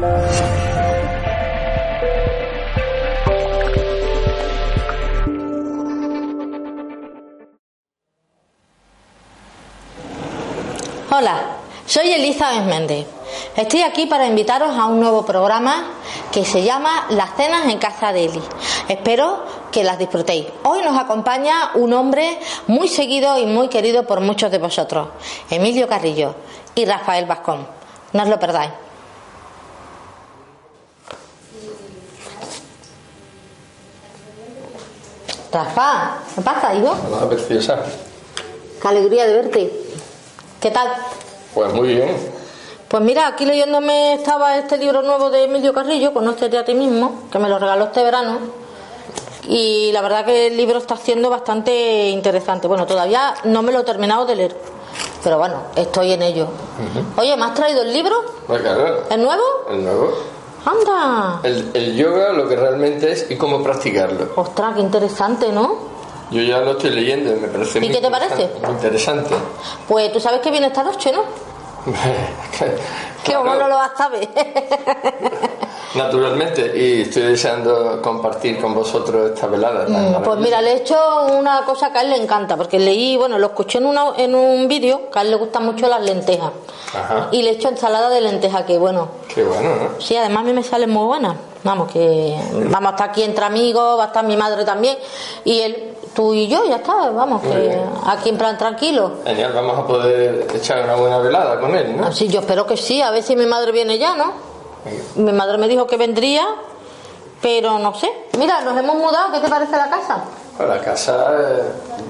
Hola, soy Elizabeth Méndez. Estoy aquí para invitaros a un nuevo programa que se llama Las cenas en casa de Eli. Espero que las disfrutéis. Hoy nos acompaña un hombre muy seguido y muy querido por muchos de vosotros, Emilio Carrillo y Rafael Vascón. No os lo perdáis. Rafa, ¿qué pasa, hijo? Hola, preciosa. Qué alegría de verte. ¿Qué tal? Pues muy bien. Pues mira, aquí leyéndome estaba este libro nuevo de Emilio Carrillo, Conócete a ti mismo, que me lo regaló este verano. Y la verdad que el libro está siendo bastante interesante. Bueno, todavía no me lo he terminado de leer, pero bueno, estoy en ello. Oye, ¿me has traído el libro? Claro, ¿El nuevo? el nuevo. ¡Anda! El, el yoga, lo que realmente es y cómo practicarlo. Ostras, qué interesante, ¿no? Yo ya lo estoy leyendo me parece ¿Y muy qué te parece? Muy interesante. Pues tú sabes que viene esta noche, ¿no? Que Claro, no lo vas a saber. Naturalmente, y estoy deseando compartir con vosotros esta velada. Mm, Pues mira, le he hecho una cosa que a él le encanta, porque leí, bueno, lo escuché en, una, en un vídeo, que a él le gustan mucho las lentejas. Ajá. Y le he hecho ensalada de lenteja, que bueno, Qué bueno, ¿no? sí, además a mí me salen muy buenas. Vamos, que vamos a estar aquí entre amigos, va a estar mi madre también, y él, tú y yo, ya está, vamos, que aquí en plan tranquilo. Genial, vamos a poder echar una buena velada con él, ¿no? Así yo espero que sí, a ver si mi madre viene ya, ¿no? Mi madre me dijo que vendría, pero no sé. Mira, nos hemos mudado, ¿qué te parece la casa? Pues la casa eh,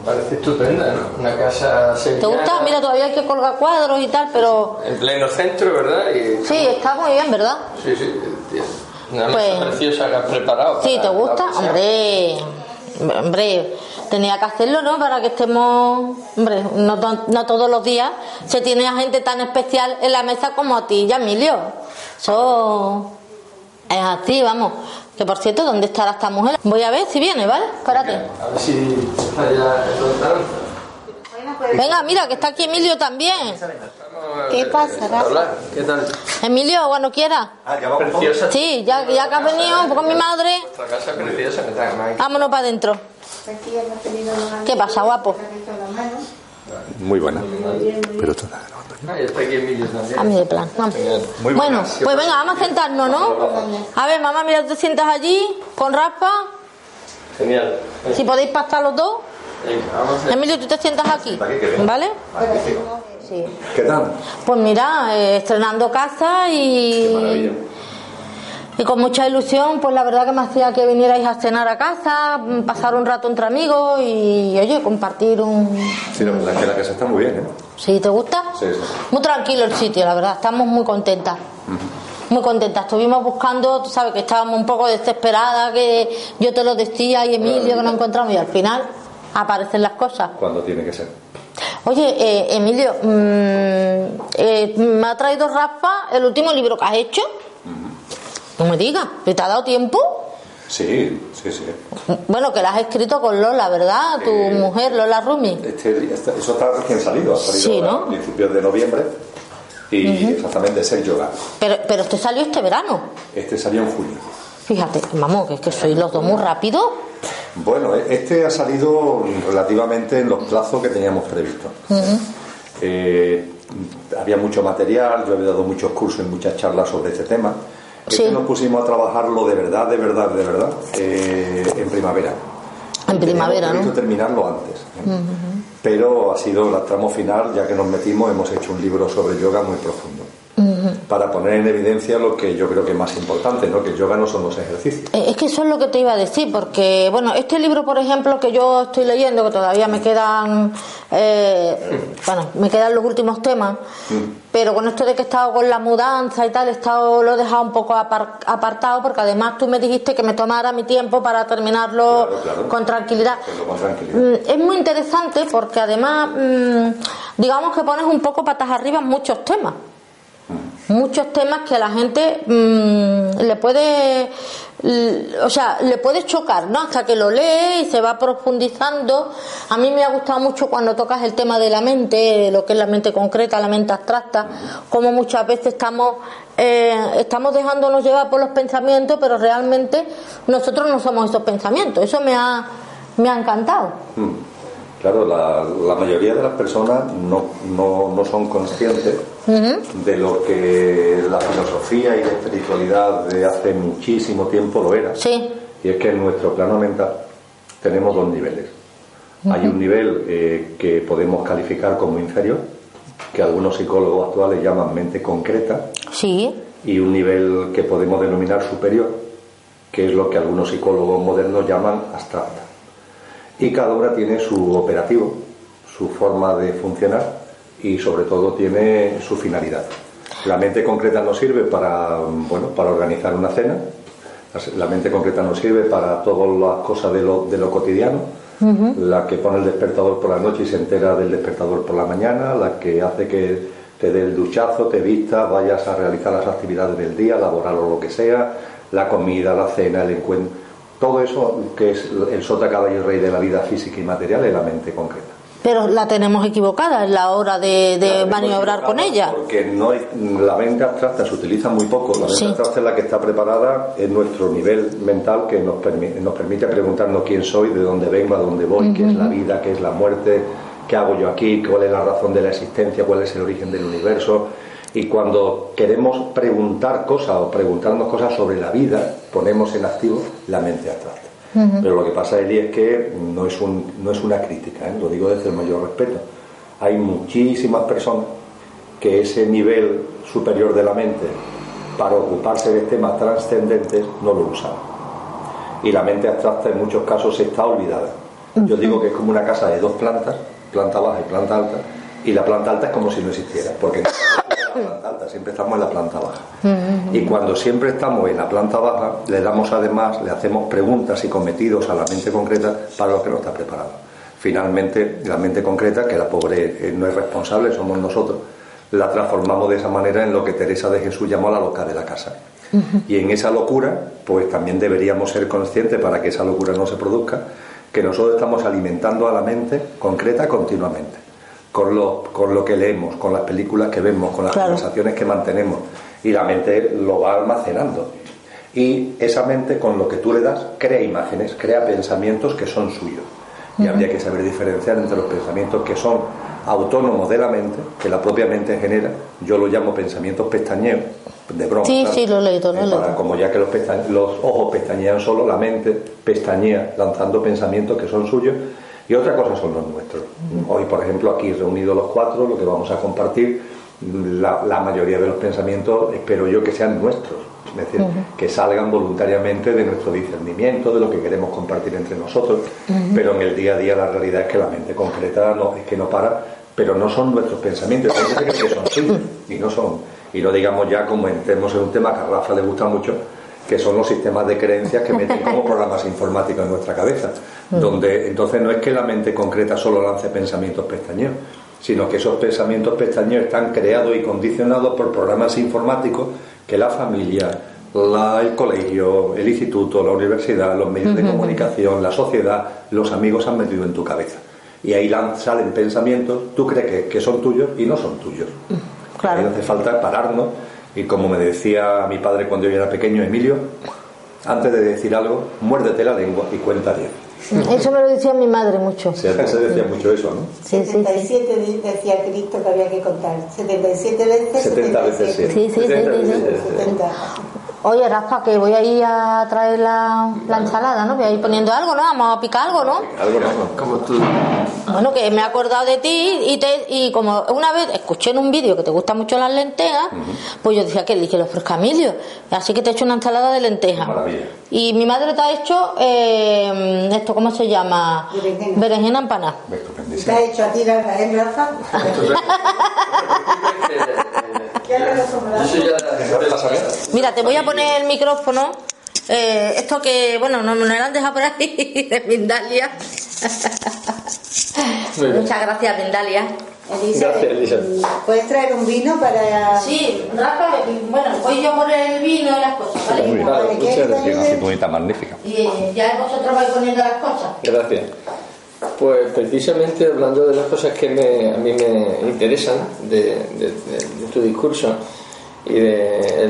parece estupenda, ¿no? Una casa ¿Te sevillana, gusta? Mira, todavía hay que colgar cuadros y tal, pero En pleno centro, ¿verdad? Y, sí, está muy bien, ¿verdad? Sí, sí. Una mesa Pues- preciosa que has preparado. Sí, ¿te gusta? Hombre, hombre, tenía que hacerlo, ¿no? Para que estemos, hombre, no, no todos los días se tiene a gente tan especial en la mesa como a ti y a Emilio. Eso es así, vamos. Que por cierto, ¿dónde estará esta mujer? Voy a ver si viene, ¿vale? Espérate. A ver si está ya. Venga, mira, que está aquí Emilio también. ¿Qué pasa, Rafa? Hola, ¿qué tal? Emilio, cuando quiera. Preciosa. Sí, ya, ya que has venido con mi madre, Nuestra casa preciosa. que está vámonos para adentro. ¿Qué pasa, guapo? Muy buena. Pero toda grabando. Ah, está aquí Emilio también. A mí de plan. vamos. Muy bueno, pues venga, vamos a sentarnos, ¿no? A ver, mamá, mira, te sientas allí con Rafa. Genial. Si podéis pasar los dos. Emilio, tú te sientas aquí. ¿Vale? Sí. ¿Qué tal? Pues mira, eh, estrenando casa y. Maravilla. Y con mucha ilusión, pues la verdad que me hacía que vinierais a cenar a casa, mm, pasar un rato entre amigos y, oye, compartir un... Sí, la verdad es que la casa está muy bien, ¿eh? ¿Sí te gusta? Sí, sí. Muy tranquilo el sitio, la verdad, estamos muy contentas. Muy contentas. Estuvimos buscando, tú sabes que estábamos un poco desesperadas, que yo te lo decía y Emilio que no encontramos y al final aparecen las cosas. Cuando tiene que ser. Oye, eh, Emilio, mm, eh, me ha traído Rafa el último libro que has hecho. No me digas, ¿te ha dado tiempo? Sí, sí, sí. Bueno, que lo has escrito con Lola, ¿verdad? Tu Eh, mujer, Lola Rumi. Este, este- eso está recién salido. Ha salido Sí, ¿no? a principios de noviembre. Y exactamente es el yoga. Pero, pero este salió este verano. Este salió en julio. Fíjate, vamos, que es que sois los dos muy rápidos. Bueno, este ha salido relativamente en los plazos que teníamos previstos. Eh, había mucho material, yo había dado muchos cursos y muchas charlas sobre este tema. Este Sí. nos pusimos a trabajarlo de verdad, de verdad, de verdad, eh, en primavera. En primavera, ¿no? terminarlo antes. ¿eh? Pero ha sido el tramo final, ya que nos metimos, hemos hecho un libro sobre yoga muy profundo. Para poner en evidencia lo que yo creo que es más importante, ¿no? que el yoga no son los ejercicios. Eh, es que eso es lo que te iba a decir, porque, bueno, este libro, por ejemplo, que yo estoy leyendo, que todavía me quedan, eh, bueno, me quedan los últimos temas, mm. pero con esto de que he estado con la mudanza y tal, he estado, lo he dejado un poco apartado, porque además tú me dijiste que me tomara mi tiempo para terminarlo con tranquilidad. Mm, es muy interesante porque además, mm, digamos que pones un poco patas arriba en muchos temas muchos temas que a la gente mm, le puede o sea le puede chocar no hasta que lo lee y se va profundizando. A mí me ha gustado mucho cuando tocas el tema de la mente lo que es la mente concreta la mente abstracta como muchas veces estamos eh, estamos dejándonos llevar por los pensamientos pero realmente nosotros no somos esos pensamientos. Eso me ha me ha encantado. Mm. Claro, la, mayoría de las personas no, no, son conscientes de lo que la filosofía y la espiritualidad de hace muchísimo tiempo lo era. Sí. Y es que en nuestro plano mental tenemos dos niveles. Hay un nivel eh, que podemos calificar como inferior, que algunos psicólogos actuales llaman mente concreta. Sí. Y un nivel que podemos denominar superior, que es lo que algunos psicólogos modernos llaman abstracta y cada una tiene su operativo, su forma de funcionar y sobre todo tiene su finalidad. La mente concreta nos sirve para, bueno, para organizar una cena, la mente concreta nos sirve para todas las cosas de lo, de lo cotidiano, la que pone el despertador por la noche y se entera del despertador por la mañana, la que hace que te dé el duchazo, te vistas, vayas a realizar las actividades del día, laboral o lo que sea, la comida, la cena, el encuentro todo eso que es el sota, caballo rey de la vida física y material es la mente concreta. Pero la tenemos equivocada en la hora de, maniobrar con ella. Porque no la mente abstracta se utiliza muy poco. La mente abstracta es la que está preparada en nuestro nivel mental que nos, permite, nos permite preguntarnos quién soy, de dónde vengo, a dónde voy, qué es la vida, qué es la muerte, qué hago yo aquí, cuál es la razón de la existencia, cuál es el origen del universo. Y cuando queremos preguntar cosas o preguntarnos cosas sobre la vida, ponemos en activo la mente abstracta. Pero lo que pasa, Eli, es que no es, un, no es una crítica, ¿eh? lo digo desde el mayor respeto. Hay muchísimas personas que ese nivel superior de la mente para ocuparse de temas trascendentes no lo usan. Y la mente abstracta en muchos casos está olvidada. Yo digo que es como una casa de dos plantas, planta baja y planta alta, y la planta alta es como si no existiera, porque planta alta, siempre estamos en la planta baja. Y cuando siempre estamos en la planta baja, le damos además, le hacemos preguntas y cometidos a la mente concreta para lo que no está preparado. Finalmente, la mente concreta, que la pobre eh, no es responsable, somos nosotros, la transformamos de esa manera en lo que Teresa de Jesús llamó la loca de la casa. Y en esa locura, pues también deberíamos ser conscientes para que esa locura no se produzca, que nosotros estamos alimentando a la mente concreta continuamente con lo, con lo que leemos, con las películas que vemos, con las conversaciones que mantenemos. Y la mente lo va almacenando. Y esa mente, con lo que tú le das, crea imágenes, crea pensamientos que son suyos. Y habría que saber diferenciar entre los pensamientos que son autónomos de la mente, que la propia mente genera, yo lo llamo pensamientos pestañeos, de broma. Sí, sí, lo he leído, Como ya que los, los ojos pestañean solo, la mente pestañea lanzando pensamientos que son suyos y otra cosa son los nuestros. Hoy, por ejemplo, aquí reunidos los cuatro, lo que vamos a compartir, la, mayoría de los pensamientos espero yo que sean nuestros, es decir, que salgan voluntariamente de nuestro discernimiento, de lo que queremos compartir entre nosotros, pero en el día a día la realidad es que la mente concreta no, es que no para, pero no son nuestros pensamientos, hay que son suyos y no son, y no digamos ya como entremos en un tema que a Rafa le gusta mucho, que son los sistemas de creencias que meten como programas informáticos en nuestra cabeza, donde entonces no es que la mente concreta solo lance pensamientos pestañeos, sino que esos pensamientos pestañeos están creados y condicionados por programas informáticos que la familia, el colegio, el instituto, la universidad, los medios de comunicación, la sociedad, los amigos han metido en tu cabeza. Y ahí salen pensamientos, tú crees que, son tuyos y no son tuyos. Claro. Ahí hace falta pararnos y como me decía mi padre cuando yo era pequeño, Emilio, antes de decir algo, muérdete la lengua y cuenta diez. Eso me lo decía mi madre mucho. Sí, antes se decía mucho eso, ¿no? Sí, 77 sí, decía Cristo que había que contar. 77 veces. 70 veces, sí. Sí, sí, sí. 70. Oye, Rafa, que voy a ir a traer la, la, ensalada, ¿no? Voy a ir poniendo algo, ¿no? Vamos a picar algo, ¿no? Algo, no. Como tú Bueno, que me he acordado de ti y, te, y como una vez escuché en un vídeo que te gustan mucho las lentejas, pues yo decía que dije los proscamilios. Así que te he hecho una ensalada de lentejas. Maravilla. Y mi madre te ha hecho eh, esto, ¿cómo se llama? Berenjena. Berenjena empanada. ¿Te has hecho a ti la ¿eh, Rafa? Mira, te voy a poner el micrófono. Eh, esto que, bueno, no me lo han dejado por ahí, de Mindalia. Muchas gracias, Mindalia. Elisa, Gracias, Elisa. ¿puedes traer un vino para...? Sí, Rafa, bueno, voy yo por el vino y las cosas, ¿vale? Muy bien. Vale, muchas ¿quieres que te gracias. Magnífica. Y eh, ya vosotros vais poniendo las cosas. Gracias. Pues precisamente hablando de las cosas que me- a mí me interesan de, de- de- de tu discurso y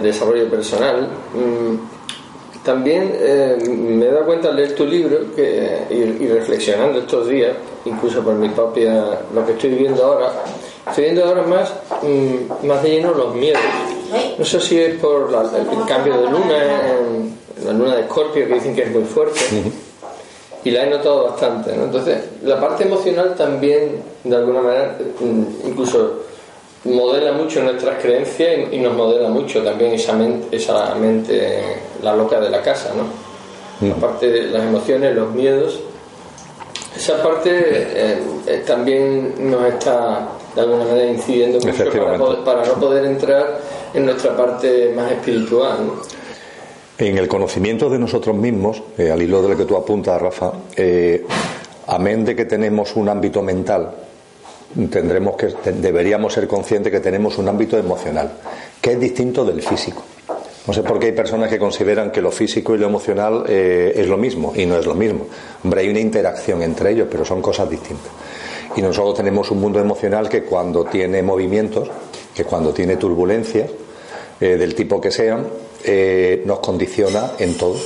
desarrollo personal, mm, también eh, me he dado cuenta al leer tu libro que, y, y reflexionando estos días, incluso por mi propia, lo que estoy viviendo ahora, estoy viendo ahora más, mm, más de lleno los miedos. No sé si es por la- el cambio de luna, en, la luna de Escorpio, que dicen que es muy fuerte y la he notado bastante. ¿no? Entonces, la parte emocional también, de alguna manera, mm, incluso modela mucho nuestras creencias y, y nos modela mucho también esa mente, esa mente, la loca de la casa, ¿no? La parte de las emociones, los miedos. Esa parte eh, eh, también nos está de alguna manera incidiendo mucho para, Efectivamente. poder- para no poder entrar en nuestra parte más espiritual. ¿no? En el conocimiento de nosotros mismos, eh, al hilo de lo que tú apuntas, Rafa, amén de que tenemos un ámbito mental, tendremos que deberíamos ser conscientes que tenemos un ámbito emocional, que es distinto del físico. No sé por qué hay personas que consideran que lo físico y lo emocional eh, es lo mismo, y no es lo mismo. Hombre, hay una interacción entre ellos, pero son cosas distintas. Y nosotros tenemos un mundo emocional que cuando tiene movimientos, que cuando tiene turbulencias, eh, del tipo que sean, eh, nos condiciona en todo.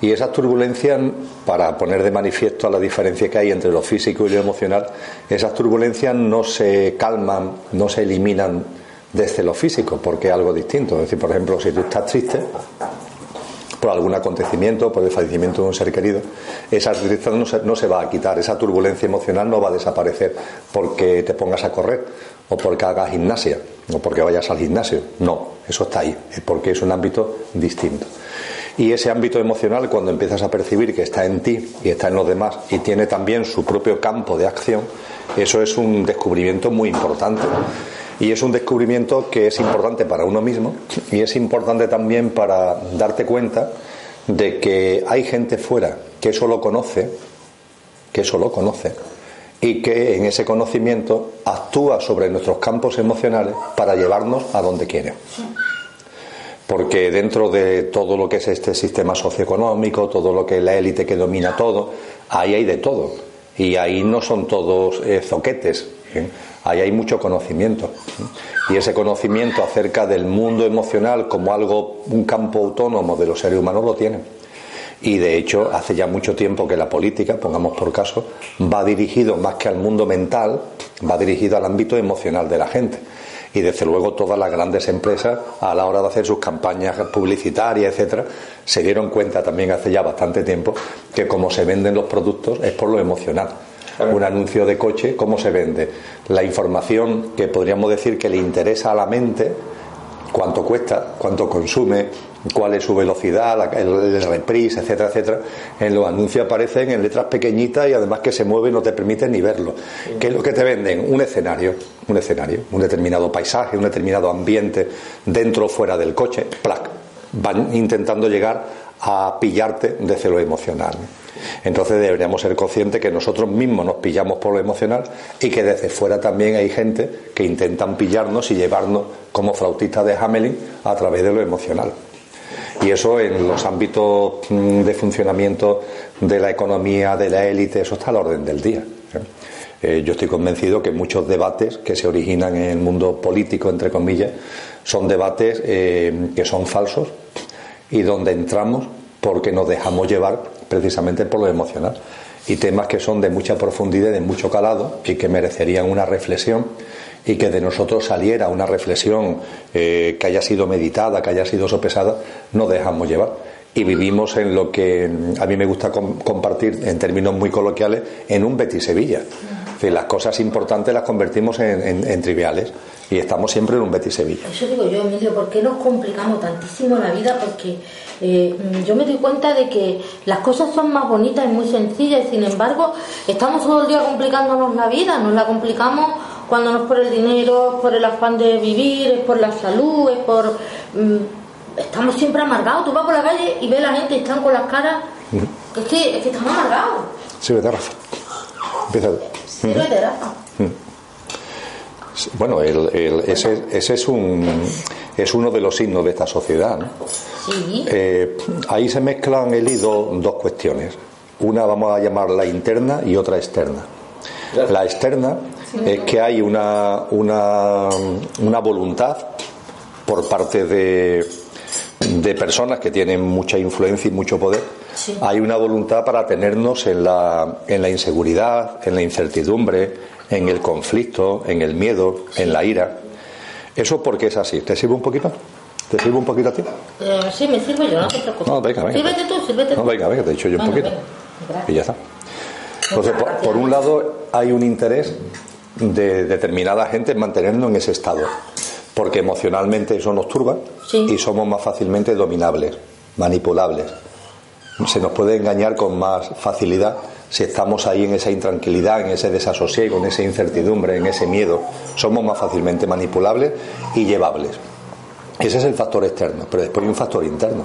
Y esas turbulencias, para poner de manifiesto la diferencia que hay entre lo físico y lo emocional, esas turbulencias no se calman, no se eliminan desde lo físico, porque es algo distinto. Es decir, por ejemplo, si tú estás triste por algún acontecimiento, por el fallecimiento de un ser querido, esa tristeza no se, no se va a quitar, esa turbulencia emocional no va a desaparecer porque te pongas a correr o porque hagas gimnasia o porque vayas al gimnasio. No, eso está ahí, porque es un ámbito distinto. Y ese ámbito emocional, cuando empiezas a percibir que está en ti y está en los demás y tiene también su propio campo de acción, eso es un descubrimiento muy importante. Y es un descubrimiento que es importante para uno mismo y es importante también para darte cuenta de que hay gente fuera que eso lo conoce, que eso lo conoce, y que en ese conocimiento actúa sobre nuestros campos emocionales para llevarnos a donde quiere. Porque dentro de todo lo que es este sistema socioeconómico, todo lo que es la élite que domina todo, ahí hay de todo. Y ahí no son todos eh, zoquetes, ¿eh? ahí hay mucho conocimiento. ¿eh? Y ese conocimiento acerca del mundo emocional como algo, un campo autónomo de los seres humanos lo tienen. Y de hecho, hace ya mucho tiempo que la política, pongamos por caso, va dirigido más que al mundo mental, va dirigido al ámbito emocional de la gente. Y desde luego todas las grandes empresas, a la hora de hacer sus campañas publicitarias, etcétera, se dieron cuenta también hace ya bastante tiempo que como se venden los productos es por lo emocional. Un anuncio de coche, ¿cómo se vende? La información que podríamos decir que le interesa a la mente, cuánto cuesta, cuánto consume, cuál es su velocidad, la- el, el reprise, etcétera, etcétera. En los anuncios aparecen en letras pequeñitas y además que se mueven no te permiten ni verlo. ¿Qué es lo que te venden? Un escenario, un escenario, un determinado paisaje, un determinado ambiente dentro o fuera del coche, plac. Van intentando llegar a pillarte desde lo emocional. Entonces deberíamos ser conscientes que nosotros mismos nos pillamos por lo emocional y que desde fuera también hay gente que intentan pillarnos y llevarnos como flautistas de Hamelin a través de lo emocional. Y eso en los ámbitos mm, de funcionamiento de la economía, de la élite, eso está a la orden del día. ¿eh? Eh, yo estoy convencido que muchos debates que se originan en el mundo político, entre comillas, son debates eh, que son falsos y donde entramos porque nos dejamos llevar precisamente por lo emocional. Y temas que son de mucha profundidad de mucho calado y que merecerían una reflexión y que de nosotros saliera una reflexión eh, que haya sido meditada, que haya sido sopesada, nos dejamos llevar. y vivimos en lo que a mí me gusta compartir en términos muy coloquiales en un Betis Sevilla. las cosas importantes las convertimos en, triviales y estamos siempre en un Betis Sevilla. Eso digo yo, Emilio, ¿por qué nos complicamos tantísimo la vida? Porque eh, yo me doy cuenta de que las cosas son más bonitas y muy sencillas sin embargo estamos todo el día complicándonos la vida, nos la complicamos cuando no es por el dinero, es por el afán de vivir, es por la salud, es por... Mm, estamos siempre amargados. Tú vas por la calle y ves a la gente y están con las caras. Es, que, es que están amargados. Sí, de Rafa. Empieza. Sí, Rafa. Bueno, el, el, ese, ese, es, un, es uno de los signos de esta sociedad. ¿no? Sí. Eh, ahí se mezclan, Eli, dos, dos cuestiones. Una vamos a llamarla interna y otra externa. La externa es que hay una, una, una voluntad por parte de, de personas que tienen mucha influencia y mucho poder, hay una voluntad para tenernos en la, en la inseguridad, en la incertidumbre, en el conflicto, en el miedo, en la ira. ¿Eso porque es así? ¿Te sirve un poquito? ¿Te sirve un poquito a ti? Eh, sí, me sirve yo, no te preocupes. No, venga, venga. Sírvete tú, sírvete tú. No, venga, venga, te he dicho yo un poquito. Y ya está. Entonces, por, un lado, hay un interés de determinada gente en mantenernos en ese estado porque emocionalmente eso nos turba y somos más fácilmente dominables, manipulables. Se nos puede engañar con más facilidad si estamos ahí en esa intranquilidad, en ese desasosiego, en esa incertidumbre, en ese miedo. Somos más fácilmente manipulables y llevables. Ese es el factor externo, pero después hay un factor interno.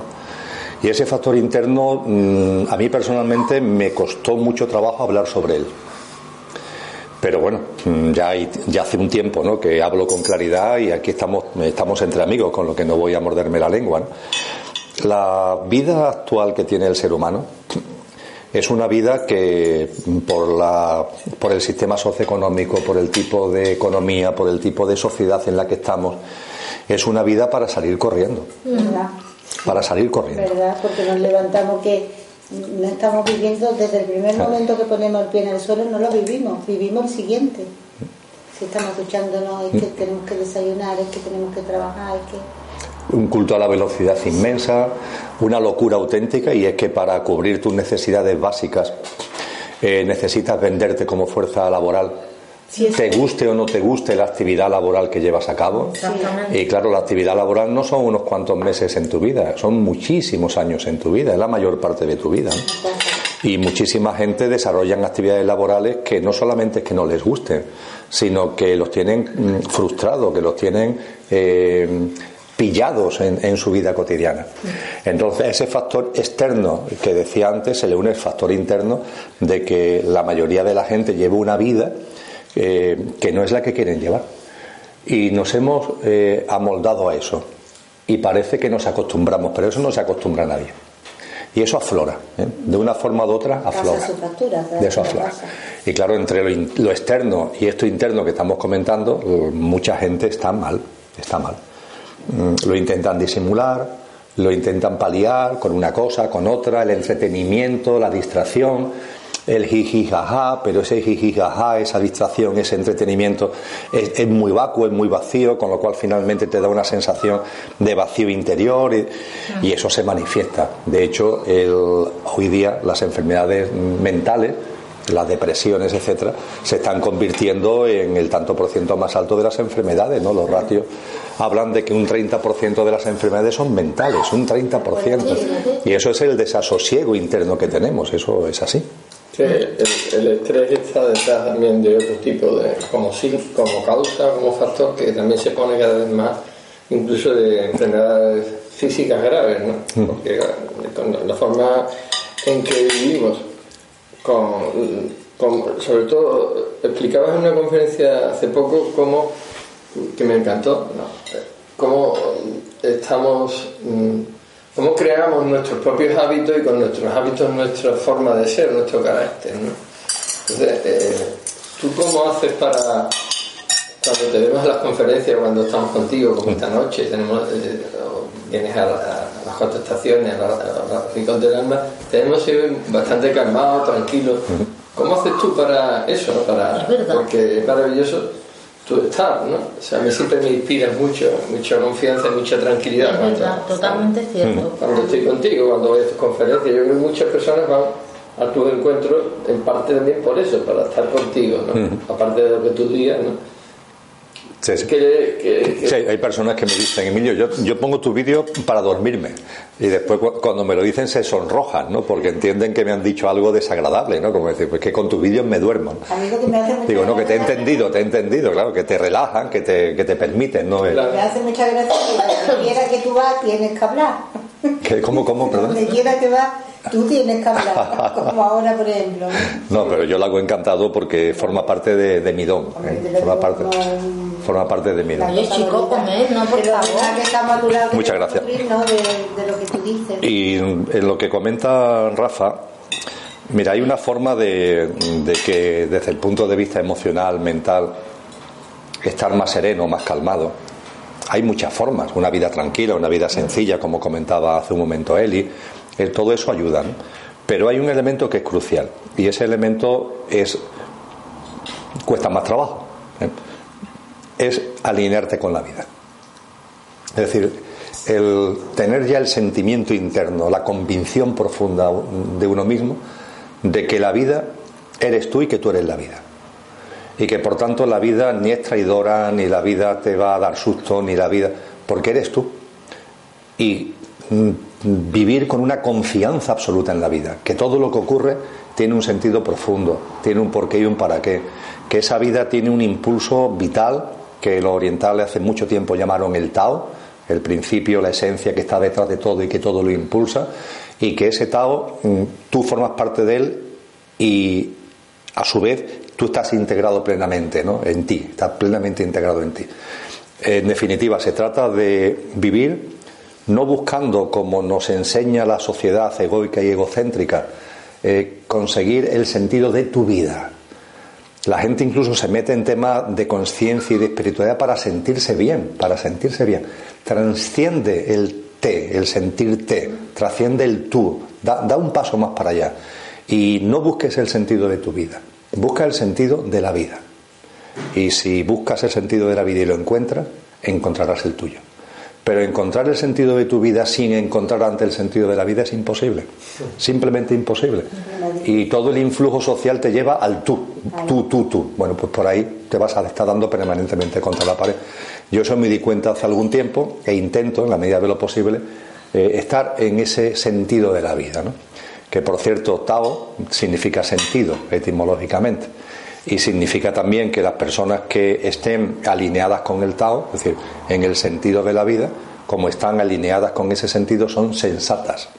Y ese factor interno, mm, a mí personalmente me costó mucho trabajo hablar sobre él pero bueno, mm, ya, ya hace un tiempo ¿no? que hablo con claridad y aquí estamos, estamos entre amigos, con lo que no voy a morderme la lengua. La vida actual que tiene el ser humano es una vida que por, la, por el sistema socioeconómico, por el tipo de economía, por el tipo de sociedad en la que estamos, es una vida para salir corriendo. ¿Verdad? Para salir corriendo. ¿Verdad? Porque nos levantamos que no estamos viviendo desde el primer momento que ponemos el pie en el suelo, no lo vivimos, vivimos el siguiente. Si estamos duchándonos, es que mm. tenemos que desayunar, es que tenemos que trabajar, es que un culto a la velocidad inmensa, una locura auténtica y es que para cubrir tus necesidades básicas eh, necesitas venderte como fuerza laboral te guste o no te guste la actividad laboral que llevas a cabo. Y claro, la actividad laboral no son unos cuantos meses en tu vida, son muchísimos años en tu vida, es la mayor parte de tu vida. Y muchísima gente desarrollan actividades laborales que no solamente es que no les gusten, sino que los tienen mm, frustrados, que los tienen eh, pillados en, en, su vida cotidiana. Entonces, ese factor externo que decía antes se le une el factor interno de que la mayoría de la gente lleva una vida eh, que no es la que quieren llevar. Y nos hemos eh, amoldado a eso. Y parece que nos acostumbramos, pero eso no se acostumbra a nadie. Y eso aflora, ¿eh? de una forma u otra aflora. de eso aflora. Y claro, entre lo, externo y esto interno que estamos comentando, mucha gente está mal, está mal. Mm, lo intentan disimular, lo intentan paliar con una cosa, con otra, el entretenimiento, la distracción el jiji pero ese jiji esa distracción, ese entretenimiento es, muy vacuo, es muy vacío, con lo cual finalmente te da una sensación de vacío interior y, eso se manifiesta. De hecho, hoy día las enfermedades mentales las depresiones, etcétera, se están convirtiendo en el tanto por ciento más alto de las enfermedades, ¿no? Los ratios hablan de que un 30% de las enfermedades son mentales, un 30%. Y eso es el desasosiego interno que tenemos, eso es así el, estrés está detrás también de otro tipo de, como, como causa, como factor que también se pone cada vez más, incluso de enfermedades físicas graves, ¿no? Mm. Porque la forma en que vivimos, con, sobre todo, explicabas en una conferencia hace poco cómo, que me encantó, ¿no? cómo estamos mm, cómo creamos nuestros propios hábitos y con nuestros hábitos nuestra forma de ser, nuestro carácter. ¿no? Entonces, eh, ¿tú cómo haces para, cuando te vemos en las conferencias, cuando estamos contigo, como esta noche, tenemos, eh, vienes a, las cuatro estaciones, a, la rincón del alma, tenemos bastante calmados, tranquilos. ¿Cómo haces tú para eso? Para, porque es maravilloso tu estar, ¿no? O sea, a mí siempre me inspira mucho, mucha confianza y mucha tranquilidad. Es cuando- totalmente cierto. Cuando estoy contigo, cuando voy a tus conferencias, yo creo que muchas personas van a tus encuentros en parte también por eso, para estar contigo, ¿no? Aparte de lo que tú digas, ¿no? Sí, sí. Que, que- que- Sí, hay personas que me dicen, Emilio, yo, yo pongo tu vídeo para dormirme. Y después cu- cuando me lo dicen se sonrojan, ¿no? Porque entienden que me han dicho algo desagradable, ¿no? Como decir, pues que con tus vídeos me duermo. A mí lo que me hace mucha Digo, no, que te he entendido, te he entendido, claro, que te relajan, que te, que te permiten, ¿no? Claro. Me hace mucha gracia que donde quiera que tú vas tienes que hablar. ¿Cómo, cómo, perdón? Donde quiera que vas tú tienes que hablar. Como ahora, por ejemplo. ¿no? Pero yo lo hago encantado porque forma parte de, de mi don. ¿eh? Forma, parte, forma parte de mi don. Oye, chico, no, por Pero favor. Muchas gracias. nutrir, ¿no? de, de lo que tú dices. Y en lo que comenta Rafa, mira, hay una forma de, de que desde el punto de vista emocional, mental, estar más sereno, más calmado. Hay muchas formas, una vida tranquila, una vida sencilla, como comentaba hace un momento Eli, eh, todo eso ayuda. ¿no? Pero hay un elemento que es crucial y ese elemento es cuesta más trabajo. ¿eh? Es alinearte con la vida. Es decir, el tener ya el sentimiento interno, la convicción profunda de uno mismo de que la vida eres tú y que tú eres la vida. Y que por tanto la vida ni es traidora, ni la vida te va a dar susto, ni la vida, porque eres tú. Y mm, vivir con una confianza absoluta en la vida, que todo lo que ocurre tiene un sentido profundo, tiene un porqué y un para qué, que esa vida tiene un impulso vital que los orientales hace mucho tiempo llamaron el Tao, el principio, la esencia que está detrás de todo y que todo lo impulsa, y que ese Tao mm, tú formas parte de él y a su vez tú estás integrado plenamente ¿no? en ti, estás plenamente integrado en ti. En definitiva, se trata de vivir no buscando, como nos enseña la sociedad egoica y egocéntrica, eh, conseguir el sentido de tu vida. La gente incluso se mete en temas de conciencia y de espiritualidad para sentirse bien, para sentirse bien. Transciende el te, el sentirte, trasciende el tú, da, da un paso más para allá. Y no busques el sentido de tu vida, busca el sentido de la vida. Y si buscas el sentido de la vida y lo encuentras, encontrarás el tuyo. Pero encontrar el sentido de tu vida sin encontrar ante el sentido de la vida es imposible. Simplemente imposible. Y todo el influjo social te lleva al tú. Tú, tú, tú. Bueno, pues por ahí te vas a estar dando permanentemente contra la pared. Yo eso me di cuenta hace algún tiempo e intento, en la medida de lo posible, eh, estar en ese sentido de la vida. ¿no? Que por cierto, Tao significa sentido etimológicamente y significa también que las personas que estén alineadas con el Tao, es decir, en el sentido de la vida, como están alineadas con ese sentido, son sensatas,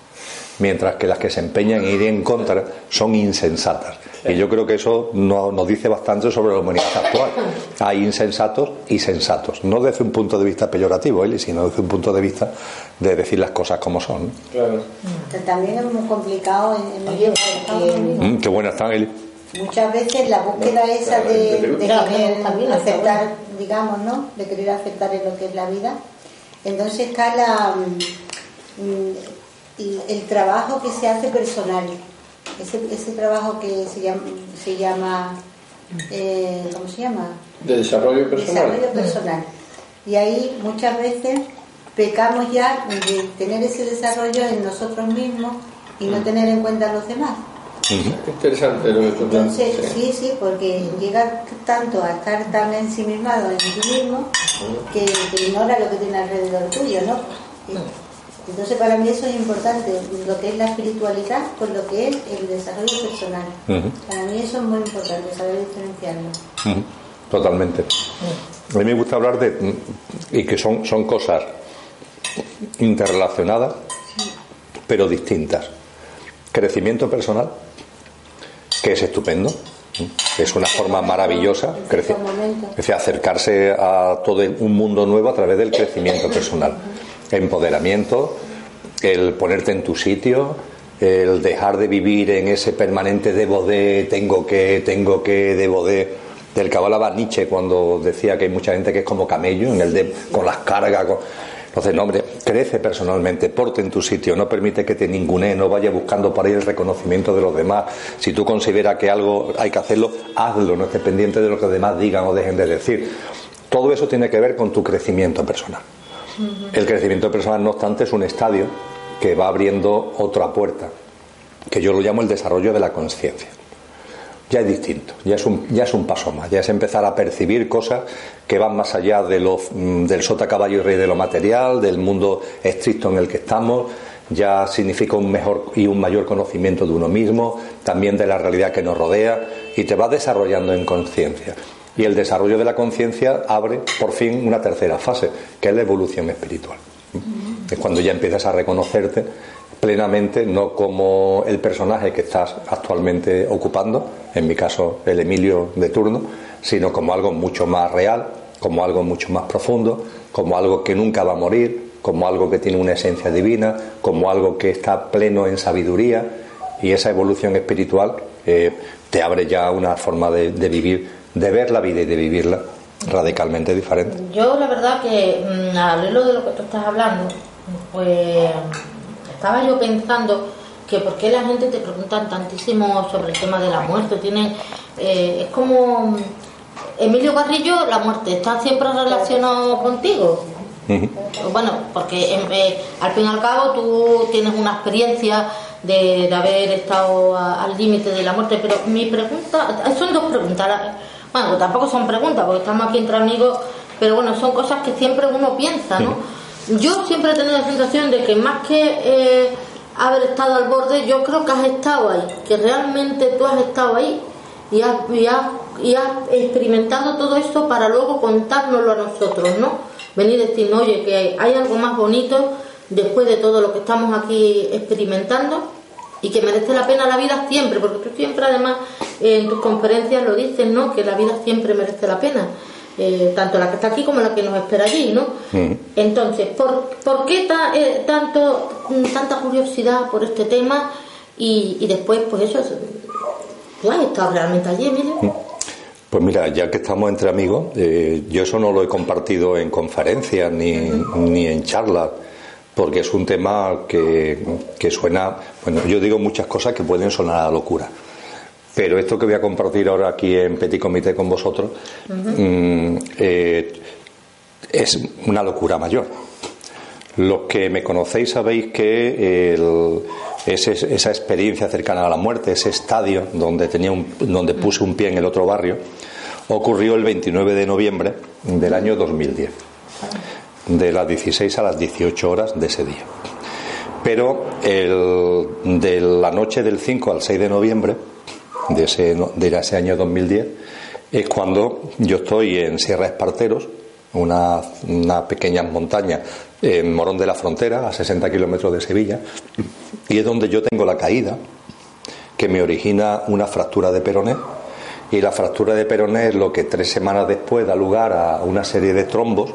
mientras que las que se empeñan en ir en contra son insensatas. Y yo creo que eso no- nos dice bastante sobre la humanidad actual. Hay insensatos y sensatos, no desde un punto de vista peyorativo, Eli, sino desde un punto de vista de decir las cosas como son. también es muy complicado en, porque Mm, qué buenas están, Eli. Muchas veces la búsqueda esa de, querer también aceptar, digamos, ¿no? De querer aceptar en lo que es la vida. Entonces está la, mm, mm, el, el trabajo que se hace personal. Ese, ese trabajo que se llama, se llama eh, ¿cómo se llama? De desarrollo personal. Desarrollo personal. Y ahí muchas veces pecamos ya de tener ese desarrollo en nosotros mismos y no tener en cuenta a los demás. Interesante lo que tú Entonces, planteas, sí, sí, porque llega tanto a estar tan ensimismado en ti mismo que, que ignora lo que tiene alrededor tuyo, ¿no? Entonces, para mí eso es importante, lo que es la espiritualidad con lo que es el desarrollo personal. Para mí eso es muy importante, saber diferenciarlo. Totalmente. A mí me gusta hablar de. y que son, son cosas interrelacionadas, pero distintas. Crecimiento personal, es estupendo, es una forma maravillosa, crece- es acercarse a todo un mundo nuevo a través del crecimiento personal. Empoderamiento, el ponerte en tu sitio, el dejar de vivir en ese permanente debo de, tengo que, tengo que, debo de, del que hablaba Nietzsche cuando decía que hay mucha gente que es como camello, en el de, con las cargas. Entonces, no, hombre, crece personalmente, porte en tu sitio, no permite que te ningune, no vaya buscando por ahí el reconocimiento de los demás. Si tú consideras que algo hay que hacerlo, hazlo, no estés pendiente de lo que los demás digan o dejen de decir. Todo eso tiene que ver con tu crecimiento personal. El crecimiento personal, no obstante, es un estadio que va abriendo otra puerta, que yo lo llamo el desarrollo de la conciencia ya es distinto, ya es, un, ya es un paso más, ya es empezar a percibir cosas que van más allá de lo, mm, del sota caballo y rey de lo material, del mundo estricto en el que estamos, ya significa un mejor y un mayor conocimiento de uno mismo, también de la realidad que nos rodea y te vas desarrollando en conciencia. Y el desarrollo de la conciencia abre por fin una tercera fase, que es la evolución espiritual. Es cuando ya empiezas a reconocerte plenamente, no como el personaje que estás actualmente ocupando, en mi caso el Emilio de turno, sino como algo mucho más real, como algo mucho más profundo, como algo que nunca va a morir, como algo que tiene una esencia divina, como algo que está pleno en sabiduría y esa evolución espiritual eh, te abre ya una forma de, vivir, de ver la vida y de vivirla radicalmente diferente. Yo la verdad que mm, al de lo que tú estás hablando, pues estaba yo pensando que por qué la gente te pregunta tantísimo sobre el tema de la muerte. Tiene, eh, es como Emilio Garrillo, la muerte, ¿está siempre relacionado contigo? Bueno, porque em, eh, al fin y al cabo tú tienes una experiencia de, haber estado al límite de la muerte, pero mi pregunta, son dos preguntas, bueno, tampoco son preguntas, porque estamos aquí entre amigos, pero bueno, son cosas que siempre uno piensa, ¿no? Yo siempre he tenido la sensación de que más que eh, haber estado al borde, yo creo que has estado ahí, que realmente tú has estado ahí y has, y has, experimentado todo esto para luego contárnoslo a nosotros, ¿no? Venir y oye, que hay algo más bonito después de todo lo que estamos aquí experimentando y que merece la pena la vida siempre, porque tú siempre además en tus conferencias lo dices, ¿no? Que la vida siempre merece la pena. Eh, tanto la que está aquí como la que nos espera allí, ¿no? Mm. Entonces, ¿por, ¿por qué eh, tanto, tanta curiosidad por este tema? Y, después, pues eso, ¿tú has estado realmente allí, Emilio? Mm. Pues mira, ya que estamos entre amigos, eh, yo eso no lo he compartido en conferencias ni, ni en charlas, porque es un tema que, que suena, bueno, yo digo muchas cosas que pueden sonar a locura pero esto que voy a compartir ahora aquí en Petit Comité con vosotros mm, eh, es una locura mayor. Los que me conocéis sabéis que esa experiencia cercana a la muerte, ese estadio donde, tenía donde puse un pie en el otro barrio, ocurrió el 29 de noviembre del año 2010, de las 16 a las 18 horas de ese día. Pero de la noche del 5 al 6 de noviembre, de ese, de ese año 2010, es cuando yo estoy en Sierra Esparteros, una, una pequeña montaña en Morón de la Frontera, a 60 kilómetros de Sevilla, y es donde yo tengo la caída que me origina una fractura de peroné. Y la fractura de peroné es lo que tres semanas después da lugar a una serie de trombos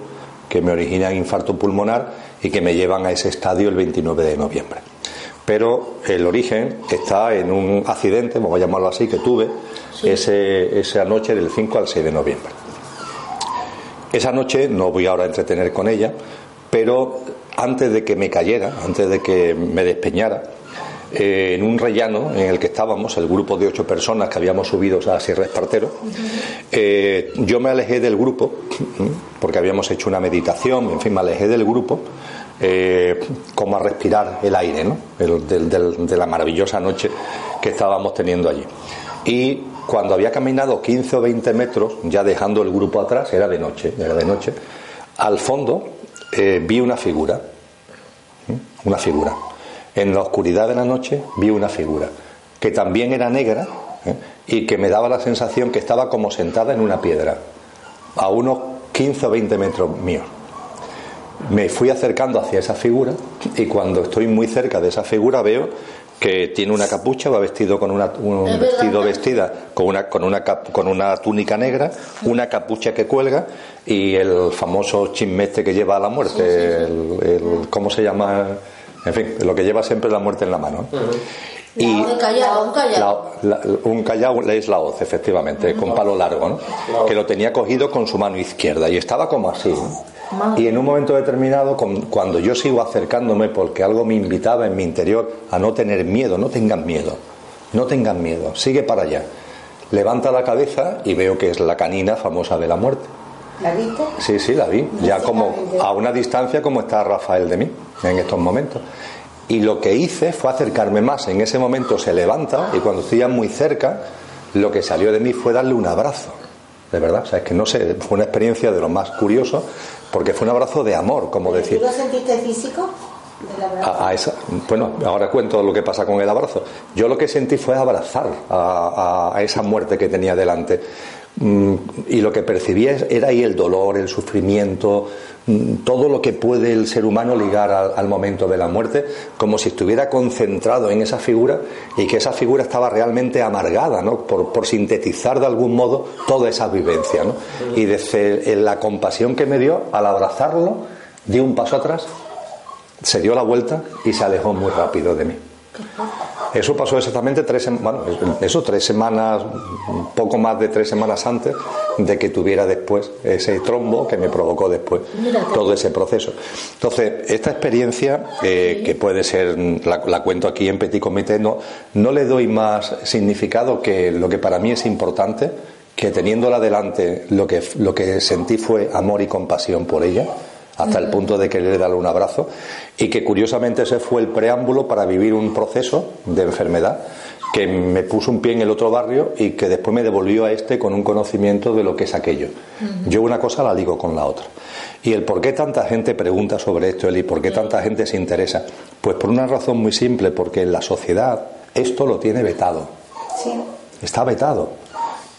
que me originan infarto pulmonar y que me llevan a ese estadio el 29 de noviembre pero el origen está en un accidente, vamos a llamarlo así, que tuve ese, esa noche del 5 al 6 de noviembre. Esa noche, no voy ahora a entretener con ella, pero antes de que me cayera, antes de que me despeñara, eh, en un rellano en el que estábamos, el grupo de ocho personas que habíamos subido a Sierra Espartero, eh, yo me alejé del grupo, porque habíamos hecho una meditación, en fin, me alejé del grupo eh, como a respirar el aire ¿no? de la maravillosa noche que estábamos teniendo allí. Y cuando había caminado 15 o 20 metros, ya dejando el grupo atrás, era de noche, era de noche, al fondo eh, vi una figura, una figura. En la oscuridad de la noche vi una figura que también era negra ¿eh? y que me daba la sensación que estaba como sentada en una piedra, a unos 15 o 20 metros míos me fui acercando hacia esa figura y cuando estoy muy cerca de esa figura veo que tiene una capucha, va vestido con una, un vestido vestida con una, con, una, con una túnica negra, una capucha que cuelga y el famoso chismete que lleva a la muerte, el, ¿cómo se llama? En fin, lo que lleva siempre la muerte en la mano. La de callao, un callao. La- la- un callao es la hoz, efectivamente, con palo largo, ¿no? Que lo tenía cogido con su mano izquierda y estaba como así. ¿no? Y en un momento determinado, cuando yo sigo acercándome, porque algo me invitaba en mi interior a no tener miedo, no tengan miedo, no tengan miedo, sigue para allá. Levanta la cabeza y veo que es la canina famosa de la muerte. ¿La viste? Sí, sí, la vi. Ya como a una distancia como está Rafael de mí en estos momentos. Y lo que hice fue acercarme más. En ese momento se levanta y cuando estoy ya muy cerca, lo que salió de mí fue darle un abrazo. De verdad, o sea, es que no sé, fue una experiencia de lo más curioso porque fue un abrazo de amor, como decir. ¿Tú lo sentiste físico? Del abrazo. A, a esa, bueno, ahora cuento lo que pasa con el abrazo. Yo lo que sentí fue abrazar a, a- a esa muerte que tenía delante. Mm, Y lo que percibía es- era ahí el dolor, el sufrimiento, todo lo que puede el ser humano ligar al, al momento de la muerte, como si estuviera concentrado en esa figura y que esa figura estaba realmente amargada, ¿no? por, por sintetizar de algún modo toda esa vivencia. ¿no? Y desde la compasión que me dio, al abrazarlo, di un paso atrás se dio la vuelta y se alejó muy rápido de mí. Eso pasó exactamente tres, bueno, eso tres semanas, poco más de tres semanas antes de que tuviera después ese trombo que me provocó después todo ese proceso. Entonces, esta experiencia, eh, que puede ser, la, la cuento aquí en Petit Comité, no, no le doy más significado que lo que para mí es importante, que teniéndola delante lo que, lo que sentí fue amor y compasión por ella, hasta el punto de querer darle un abrazo, y que curiosamente ese fue el preámbulo para vivir un proceso de enfermedad que me puso un pie en el otro barrio y que después me devolvió a este con un conocimiento de lo que es aquello. Yo una cosa la digo con la otra. Y el por qué tanta gente pregunta sobre esto, Eli, por qué tanta gente se interesa, pues por una razón muy simple, porque en la sociedad esto lo tiene vetado. Sí. Está vetado.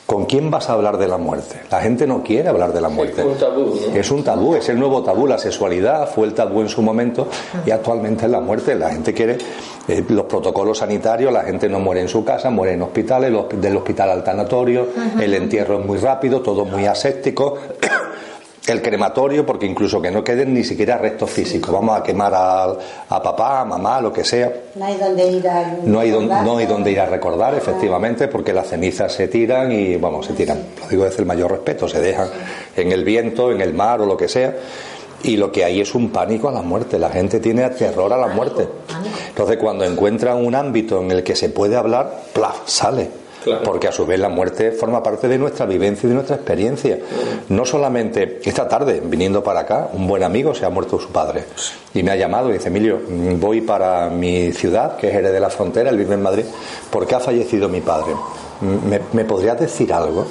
¿Con quién vas a hablar de la muerte? La gente no quiere hablar de la muerte. Es un tabú, ¿no? Es un tabú, es el nuevo tabú. La sexualidad fue el tabú en su momento y actualmente es la muerte. La gente quiere eh, los protocolos sanitarios, la gente no muere en su casa, muere en hospitales, los- del hospital al tanatorio, el entierro es muy rápido, todo muy aséptico. El crematorio, porque incluso que no queden ni siquiera restos físicos. Vamos a quemar a, a papá, a mamá, lo que sea. No hay donde ir a. No hay, don- no hay donde ir a recordar, efectivamente, porque las cenizas se tiran y, vamos, se tiran, lo digo desde el mayor respeto, se dejan en el viento, en el mar o lo que sea. Y lo que hay es un pánico a la muerte, la gente tiene terror a la muerte. Entonces, cuando encuentran un ámbito en el que se puede hablar, ¡plaf! sale. Porque a su vez la muerte forma parte de nuestra vivencia y de nuestra experiencia. No solamente esta tarde, viniendo para acá, un buen amigo se ha muerto su padre. Y me ha llamado y dice, Emilio, voy para mi ciudad, que es Jerez de la Frontera, él vive en Madrid, porque ha fallecido mi padre. ¿Me, me podrías decir algo?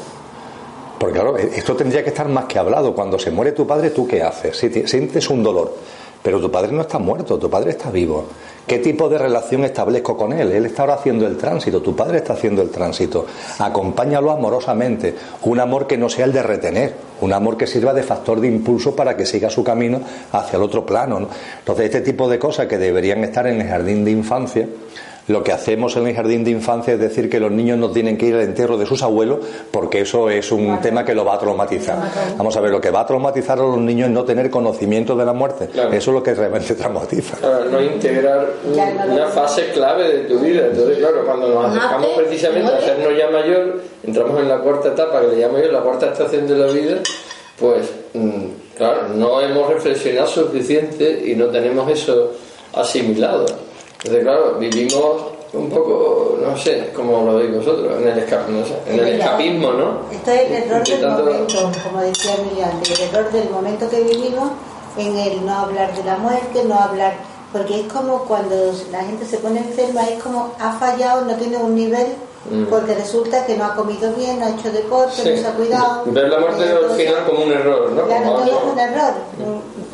Porque claro, e- esto tendría que estar más que hablado. Cuando se muere tu padre, ¿tú qué haces? Sientes un dolor, pero tu padre no está muerto, tu padre está vivo. ¿Qué tipo de relación establezco con él? Él está ahora haciendo el tránsito, tu padre está haciendo el tránsito. Acompáñalo amorosamente, un amor que no sea el de retener, un amor que sirva de factor de impulso para que siga su camino hacia el otro plano. ¿no? Entonces, este tipo de cosas que deberían estar en el jardín de infancia, lo que hacemos en el jardín de infancia es decir que los niños no tienen que ir al entierro de sus abuelos porque eso es un tema que lo va a traumatizar. Vamos a ver, lo que va a traumatizar a los niños es no tener conocimiento de la muerte. Claro. Eso es lo que realmente traumatiza. Claro, no integrar un- una fase clave de tu vida. Entonces, claro, cuando nos acercamos precisamente a hacernos ya mayor, entramos en la cuarta etapa, que le llamo yo la cuarta estación de la vida, pues, mm, claro, no hemos reflexionado suficiente y no tenemos eso asimilado. Entonces, claro, vivimos un poco, no sé, como lo veis vosotros, en el, esca- no sé, en el escapismo, ¿no? Esto es el error del momento, como decía Miguel antes, el error del momento que vivimos en el no hablar de la muerte, no hablar, porque es como cuando la gente se pone enferma, es como ha fallado, no tiene un nivel, Mm. porque resulta que no ha comido bien, no ha hecho deporte, Sí. no se ha cuidado. Ver la muerte al final como un error, ¿no? Claro, Como todo es un error.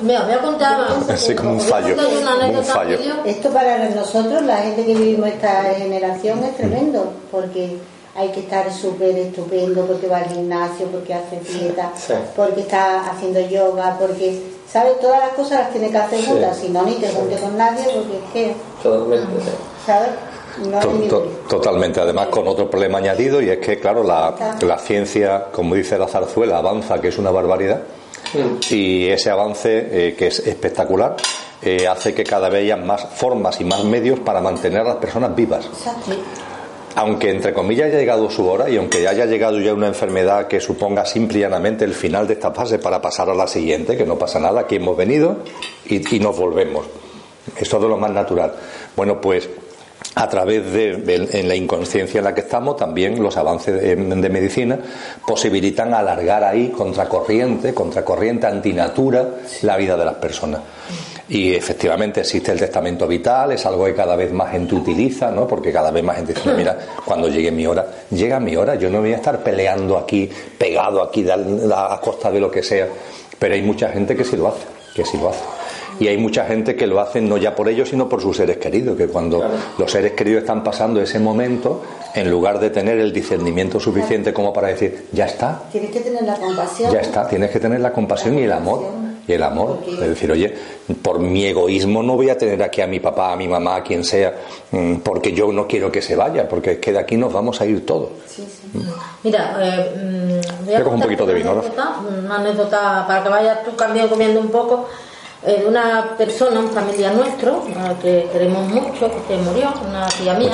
Mira, voy a contar. Así como un fallo, un. Esto para nosotros, la gente que vivimos esta generación, es tremendo, porque hay que estar súper estupendo, porque va al gimnasio, porque hace dieta, Sí. porque está haciendo yoga, porque sabe todas las cosas las tiene que hacer Sí. juntas, si no ni te junte con nadie, porque es que, Totalmente, sí. ¿sabes? No to- Totalmente, además con otro problema añadido y es que, claro, la, la ciencia, como dice la zarzuela, avanza, que es una barbaridad, y ese avance, eh, que es espectacular, eh, hace que cada vez haya más formas y más medios para mantener a las personas vivas. Aunque entre comillas haya llegado su hora y aunque haya llegado ya una enfermedad que suponga simple y llanamente el final de esta fase para pasar a la siguiente, que no pasa nada, aquí hemos venido y, y nos volvemos. Es todo lo más natural. Bueno, pues a través de, en la inconsciencia en la que estamos, también los avances de, medicina posibilitan alargar ahí contracorriente, contracorriente antinatura, la vida de las personas. Y efectivamente existe el testamento vital, es algo que cada vez más gente utiliza, ¿no? Porque cada vez más gente dice, mira, cuando llegue mi hora, llega mi hora, yo no voy a estar peleando aquí, pegado aquí a costa de lo que sea. Pero hay mucha gente que sí lo hace, que sí lo hace. Y hay mucha gente que lo hace no ya por ellos, sino por sus seres queridos, que cuando los seres queridos están pasando ese momento, en lugar de tener el discernimiento suficiente como para decir, ya está. Tienes que tener la compasión. Ya está, tienes que tener la compasión y el amor. Y el amor. Es decir, oye, por mi egoísmo no voy a tener aquí a mi papá, a mi mamá, a quien sea, mm, porque yo no quiero que se vaya, porque es que de aquí nos vamos a ir todos. Sí, sí. Mira, eh, mm, voy a un poquito de vino, Una anécdota para que vayas tú cambiando comiendo un poco de una persona, un familiar nuestro, que queremos mucho, que se murió, una tía mía,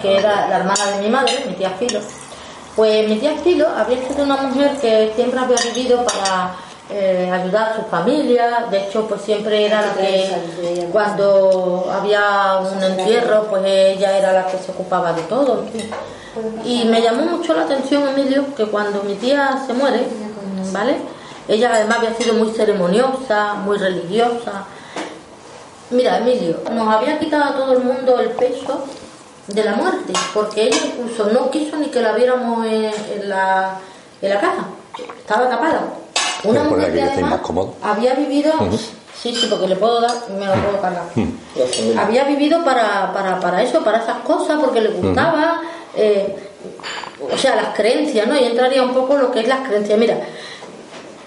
que era la hermana de mi madre, mi tía Filo. Pues mi tía Filo había sido una mujer que siempre había vivido para eh, ayudar a su familia, de hecho pues siempre era la que cuando había un entierro pues ella era la que se ocupaba de todo. Y me llamó mucho la atención Emilio que cuando mi tía se muere, ¿vale? Ella además había sido muy ceremoniosa, muy religiosa. Mira, Emilio, nos había quitado a todo el mundo el peso de la muerte, porque ella incluso no quiso ni que la viéramos en, la, en la casa, estaba tapada. Una mujer que más cómodo. había vivido, sí, sí, porque le puedo dar, me lo puedo cargar. había vivido para, para, para, eso, para esas cosas, porque le gustaba, eh, o sea, las creencias, ¿no? Y entraría un poco lo que es las creencias. Mira,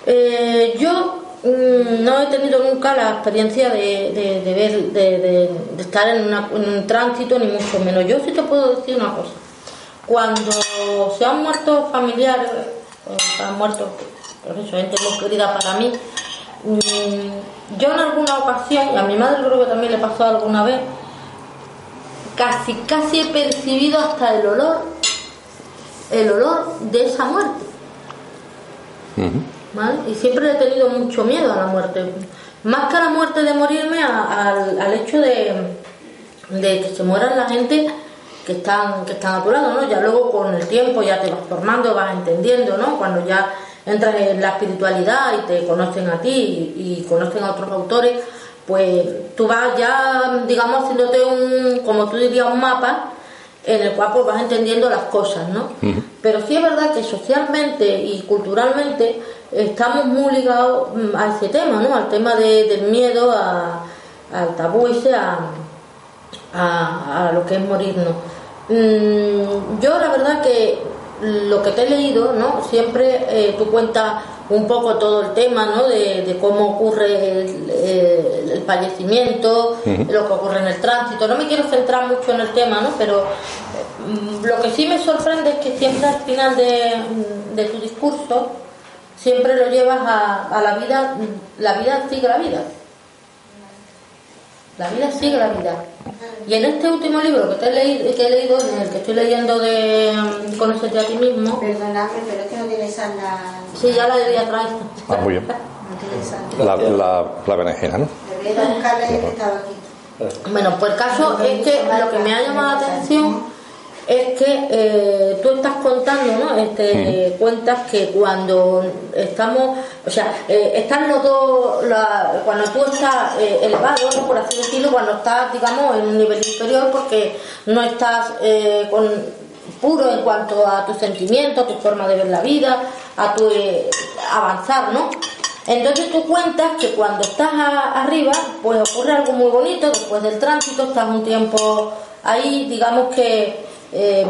eh, yo mm, no he tenido nunca la experiencia de, ver, de, estar en, un tránsito, ni mucho menos. Yo sí te puedo decir una cosa. Cuando se han muerto familiares, se han muerto, por eso, gente muy querida para mí, mm, yo en alguna ocasión, y a mi madre creo que también le pasó alguna vez, casi, casi he percibido hasta el olor, el olor de esa muerte. Y siempre he tenido mucho miedo a la muerte. Más que a la muerte de morirme, al, hecho de, que se mueran la gente que están, que están a ¿no? Ya luego con el tiempo ya te vas formando, vas entendiendo, ¿no? Cuando ya entras en la espiritualidad y te conocen a ti y, conocen a otros autores, pues tú vas ya, digamos, haciéndote un, como tú dirías, un mapa en el cual pues vas entendiendo las cosas, ¿no? Pero sí es verdad que socialmente y culturalmente estamos muy ligados mm, a ese tema, ¿no? Al tema del miedo, al tabú ese, a, a, lo que es morirnos. Mm, yo la verdad que lo que te he leído, ¿no? Siempre eh, tú cuentas un poco todo el tema, ¿no? De, cómo ocurre el, fallecimiento, lo que ocurre en el tránsito. No me quiero centrar mucho en el tema, ¿no? Pero mm, lo que sí me sorprende es que siempre al final de, de tu discurso siempre lo llevas a, la vida, la vida sigue la vida. La vida sigue la vida. Y en este último libro que, te he leído, que he leído, en el que estoy leyendo de um, Conocerte a ti mismo. Perdóname, pero es que no tienes la. Sí, ya la de atrás. Ah, muy bien. La, la, la berenjena, ¿no? Debería buscarla y que estaba aquí. Bueno, pues el caso es que lo que me ha llamado la atención es que eh, tú estás contando, ¿no? Este, Cuentas que cuando estamos, o sea, eh, están los dos, cuando tú estás eh, elevado, ¿no? por así decirlo, cuando estás, digamos, en un nivel inferior, porque no estás con, puro en cuanto a tus sentimientos, a tu forma de ver la vida, a tu avanzar, ¿no? Entonces tú cuentas que cuando estás arriba, pues ocurre algo muy bonito, después del tránsito, estás un tiempo ahí, digamos que eh,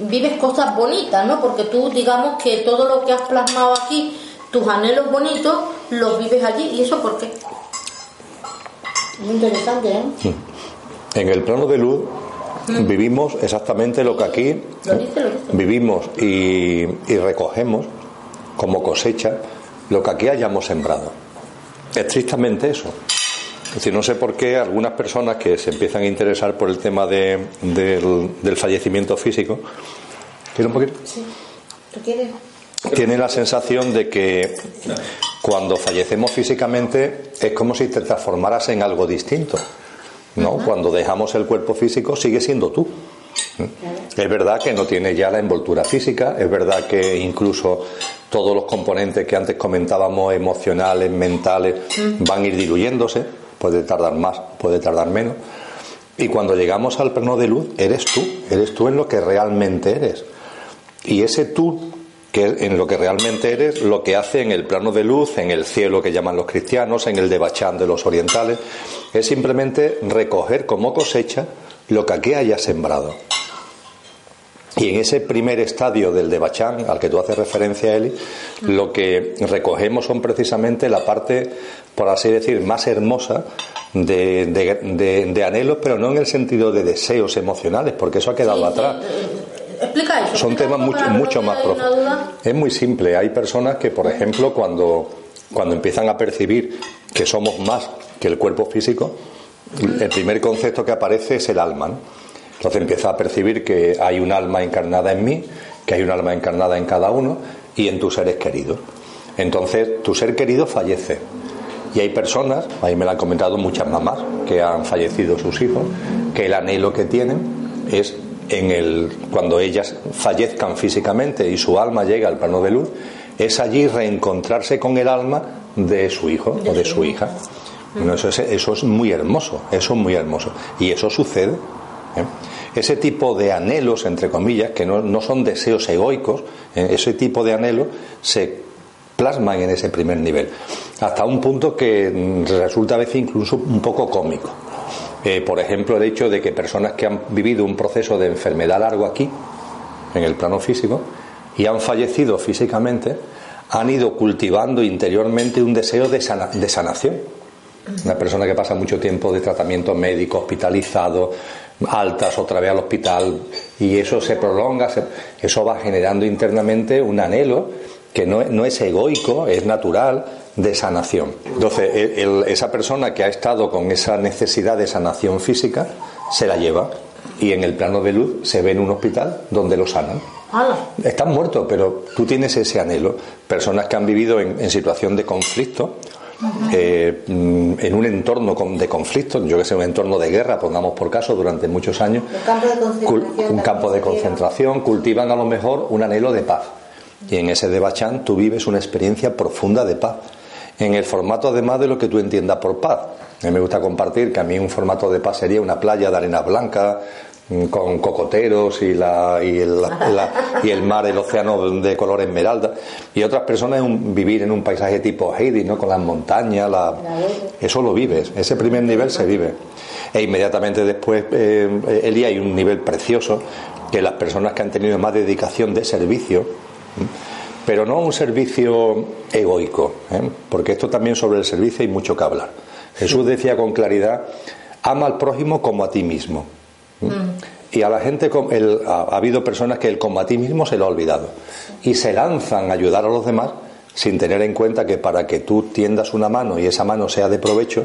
vives cosas bonitas, ¿no? Porque tú, digamos que todo lo que has plasmado aquí, tus anhelos bonitos, los vives allí. ¿Y eso por qué? Muy interesante, ¿eh? En el plano de luz mm. vivimos exactamente lo que aquí vivimos y, y recogemos como cosecha lo que aquí hayamos sembrado. Es tristemente eso. Es decir, no sé por qué algunas personas que se empiezan a interesar por el tema de, del, fallecimiento físico, ¿quieres un poquito? Sí. ¿Tú quieres? Tienen la sensación de que cuando fallecemos físicamente es como si te transformaras en algo distinto. ¿no? Cuando dejamos el cuerpo físico sigue siendo tú. Es verdad que no tiene ya la envoltura física, es verdad que incluso todos los componentes que antes comentábamos, emocionales, mentales, van a ir diluyéndose, puede tardar más, puede tardar menos. Y cuando llegamos al plano de luz, eres tú, eres tú en lo que realmente eres. Y ese tú, que en lo que realmente eres, lo que hace en el plano de luz, en el cielo que llaman los cristianos, en el de Bachán de los orientales, es simplemente recoger como cosecha lo que aquí haya sembrado. Y en ese primer estadio del de Bachán, al que tú haces referencia, Eli, lo que recogemos son precisamente la parte, por así decir, más hermosa de, de, anhelos, pero no en el sentido de deseos emocionales, porque eso ha quedado atrás. Explica eso. Son temas mucho, mucho más profundos. Es muy simple. Hay personas que, por ejemplo, cuando, cuando empiezan a percibir que somos más que el cuerpo físico, el primer concepto que aparece es el alma. Entonces empieza a percibir que hay un alma encarnada en mí, que hay un alma encarnada en cada uno y en tus seres queridos. Entonces tu ser querido fallece. Y hay personas, ahí me lo han comentado muchas mamás, que han fallecido sus hijos, que el anhelo que tienen es en el cuando ellas fallezcan físicamente y su alma llega al plano de luz, es allí reencontrarse con el alma de su hijo o de su hija. eso, es, eso es muy hermoso, eso es muy hermoso. Y eso sucede ¿eh? Ese tipo de anhelos, entre comillas, que no, son deseos egoicos, ¿eh? ese tipo de anhelos se plasman en ese primer nivel, hasta un punto que resulta a veces incluso un poco cómico. Eh, por ejemplo, el hecho de que personas que han vivido un proceso de enfermedad largo aquí, en el plano físico, y han fallecido físicamente, han ido cultivando interiormente un deseo de, de sanación. Una persona que pasa mucho tiempo de tratamiento médico, hospitalizado, altas otra vez al hospital y eso se prolonga, eso va generando internamente un anhelo que no, es egoico, es natural de sanación. Entonces, esa persona que ha estado con esa necesidad de sanación física se la lleva y en el plano de luz se ve en un hospital donde lo sanan. Están muertos, pero tú tienes ese anhelo. Personas que han vivido en situación de conflicto eh, mm, en un entorno de conflicto, yo que sé, un entorno de guerra, pongamos por caso, durante muchos años, un campo de concentración, cultivan a lo mejor un anhelo de paz. Y en ese de Bachán tú vives una experiencia profunda de paz. En el formato además de lo que tú entiendas por paz. A mí me gusta compartir que a mí un formato de paz sería una playa de arena blanca, Mm, con cocoteros y, la, y, el, y el mar, el océano de color esmeralda. Y otras personas vivir en un paisaje tipo Heidi, ¿no? con las montañas, eso lo vives, ese primer nivel se vive. E inmediatamente después, eh, Eli, hay un nivel precioso que las personas que han tenido más dedicación de servicio, pero no un servicio egoico, ¿eh? porque esto también sobre el servicio hay mucho que hablar. Jesús decía con claridad, ama al prójimo como a ti mismo. Mm. Y a la gente, ha, habido personas que el mismo se lo ha olvidado y se lanzan a ayudar a los demás sin tener en cuenta que para que tú tiendas una mano y esa mano sea de provecho,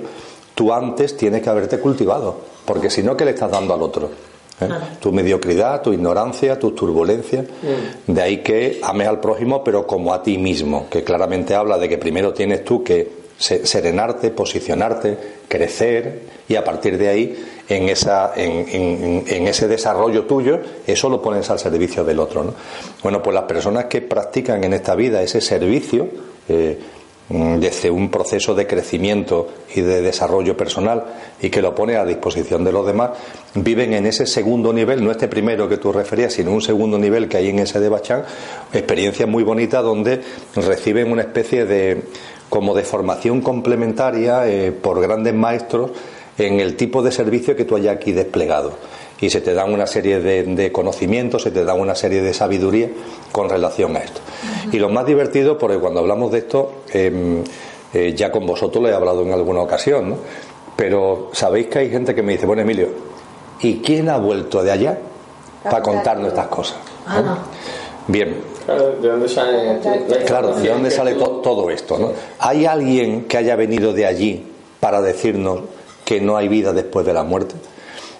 tú antes tienes que haberte cultivado, porque si no, ¿qué le estás dando al otro? ¿Eh? Tu mediocridad, tu ignorancia, tu turbulencia. Mm. De ahí que ames al prójimo, pero como a ti mismo, que claramente habla de que primero tienes tú que serenarte, posicionarte, crecer y a partir de ahí en, esa, en, en, ese desarrollo tuyo, eso lo pones al servicio del otro. ¿no? Bueno, pues las personas que practican en esta vida ese servicio, eh, desde un proceso de crecimiento y de desarrollo personal y que lo pone a disposición de los demás, viven en ese segundo nivel, no este primero que tú referías, sino un segundo nivel que hay en ese de Bachán, experiencia muy bonita donde reciben una especie de como de formación complementaria eh, por grandes maestros en el tipo de servicio que tú hayas aquí desplegado. Y se te dan una serie de, conocimientos, se te dan una serie de sabiduría con relación a esto. Y lo más divertido, porque cuando hablamos de esto, em, eh, ya con vosotros lo he hablado en alguna ocasión, ¿no? pero sabéis que hay gente que me dice, bueno Emilio, ¿y quién ha vuelto de allá para contarnos estas cosas? Ah, Bien, Claro, ¿de dónde sale, claro, ¿de dónde sale todo esto? ¿no? ¿Hay alguien que haya venido de allí para decirnos que no hay vida después de la muerte?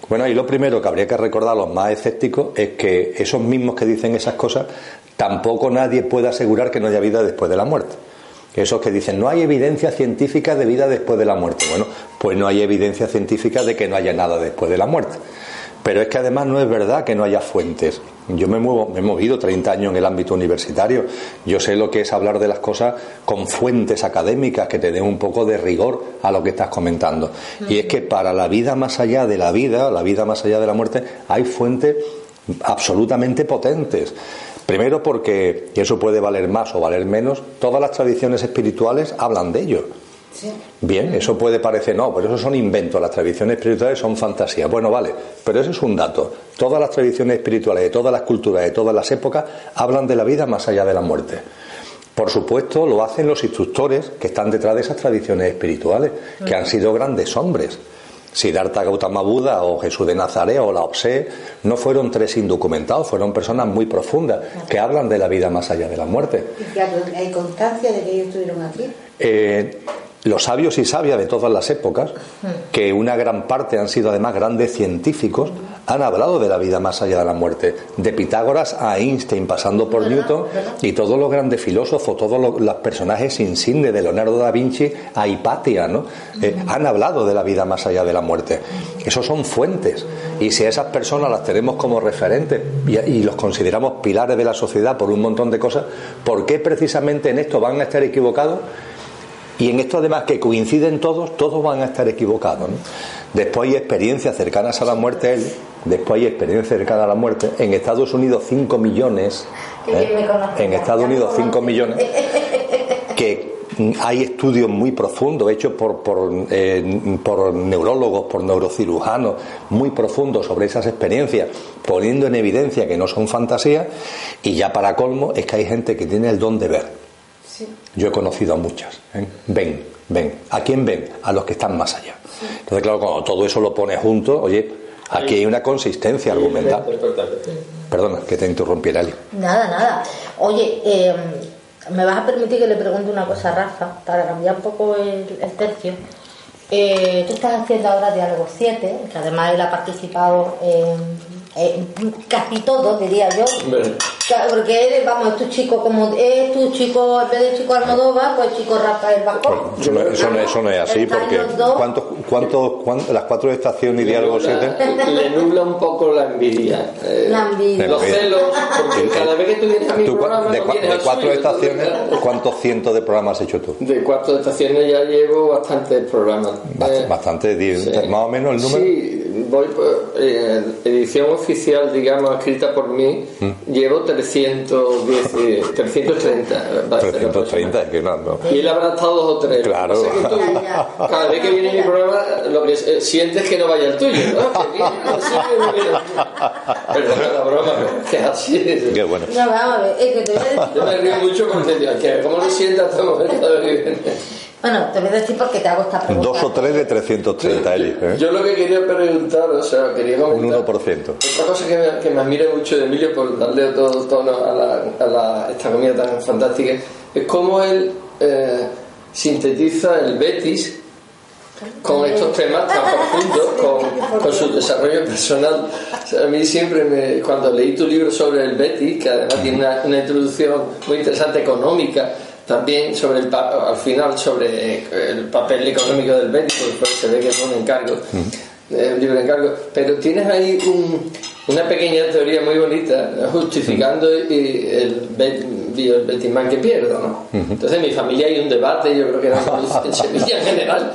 Bueno, y lo primero que habría que recordar a los más escépticos es que esos mismos que dicen esas cosas, tampoco nadie puede asegurar que no haya vida después de la muerte. Esos que dicen no hay evidencia científica de vida después de la muerte. Bueno, pues no hay evidencia científica de que no haya nada después de la muerte. Pero es que además no es verdad que no haya fuentes. Yo me, muevo, me he movido 30 años en el ámbito universitario. Yo sé lo que es hablar de las cosas con fuentes académicas que te den un poco de rigor a lo que estás comentando. Y es que para la vida más allá de la vida, la vida más allá de la muerte, hay fuentes absolutamente potentes. Primero porque, y eso puede valer más o valer menos, todas las tradiciones espirituales hablan de ello. Bien, eso puede parecer, no, pero eso son inventos, las tradiciones espirituales son fantasías. Bueno, vale, pero eso es un dato. Todas las tradiciones espirituales de todas las culturas, de todas las épocas, hablan de la vida más allá de la muerte. Por supuesto, lo hacen los instructores que están detrás de esas tradiciones espirituales, que han sido grandes hombres. Siddhartha Gautama Buda o Jesús de Nazaret o la Obse no fueron tres indocumentados, fueron personas muy profundas que hablan de la vida más allá de la muerte. ¿Y hay constancia de que ellos estuvieron aquí? Eh, los sabios y sabias de todas las épocas, que una gran parte han sido además grandes científicos, han hablado de la vida más allá de la muerte. De Pitágoras a Einstein, pasando por Newton, y todos los grandes filósofos, todos los, personajes insignes, de Leonardo da Vinci a Hipatia, ¿no? Eh, han hablado de la vida más allá de la muerte. Esos son fuentes. Y si a esas personas las tenemos como referentes y, y los consideramos pilares de la sociedad por un montón de cosas, ¿por qué precisamente en esto van a estar equivocados? Y en esto además que coinciden todos, todos van a estar equivocados. Después hay experiencias cercanas a la muerte, él, después hay experiencias cercanas a la muerte. En Estados Unidos 5 millones, ¿eh? en Estados Unidos 5 millones, que hay estudios muy profundos hechos por, por, eh, por, neurólogos, por neurocirujanos, muy profundos sobre esas experiencias, poniendo en evidencia que no son fantasías, y ya para colmo es que hay gente que tiene el don de ver yo he conocido a muchas. ¿eh? Ven, ven. ¿A quién ven? A los que están más allá. Entonces, claro, cuando todo eso lo pones junto, oye, aquí hay una consistencia argumental. Perdona, que te interrumpiera, Ali. Nada, nada. Oye, eh, ¿me vas a permitir que le pregunte una cosa a Rafa para cambiar un poco el, tercio? Eh, tú estás haciendo ahora Diálogo 7, que además él ha participado en eh, casi todo, diría yo. Porque vamos, es tu chico como es tu chico, en vez de chico Almodóvar, pues chico Rafael Bacón. Eso no, eso, no, eso no es así, porque ¿cuántos, cuántos, las cuatro estaciones y diálogos Le nubla un poco la envidia. Eh, la envidia. Los celos, porque cada vez que tú vienes a mi programa. De, de cuatro estaciones, ¿cuántos cientos de programas has hecho tú? De cuatro estaciones ya llevo bastantes programas. bastante, eh, más o menos el número. Sí, voy por eh, edición oficial, digamos, escrita por mí, ¿Mm? llevo 310, 330. 330, que no, no. Y él habrá estado dos o tres. Claro. cada vez que viene mi programa, lo que eh, sientes que no vaya el tuyo, ¿no? Que la broma, que así es. Qué bueno. No, vamos a ver, es que te voy a decir. Yo me río mucho porque, que ¿cómo lo sientas hasta el momento de bueno, te voy a decir porque te hago esta pregunta. Dos o tres de 330, Eli. ¿eh? Yo lo que quería preguntar, o sea, quería comentar... Un 1%. Otra cosa que me, que me admira mucho de Emilio, por darle todo tono a, la, a la, esta comida tan fantástica, es cómo él eh, sintetiza el Betis con estos temas tan profundos, con, con, su desarrollo personal. a mí siempre, me, cuando leí tu libro sobre el Betis, que además tiene una, una introducción muy interesante económica, también sobre el al final sobre eh, el papel económico del médico después se ve que es un encargo eh, un libro de encargo. Pero tienes ahí un, una pequeña teoría muy bonita justificando el, el Betisman que pierdo ¿no? entonces en mi familia hay un debate yo creo que en Sevilla en general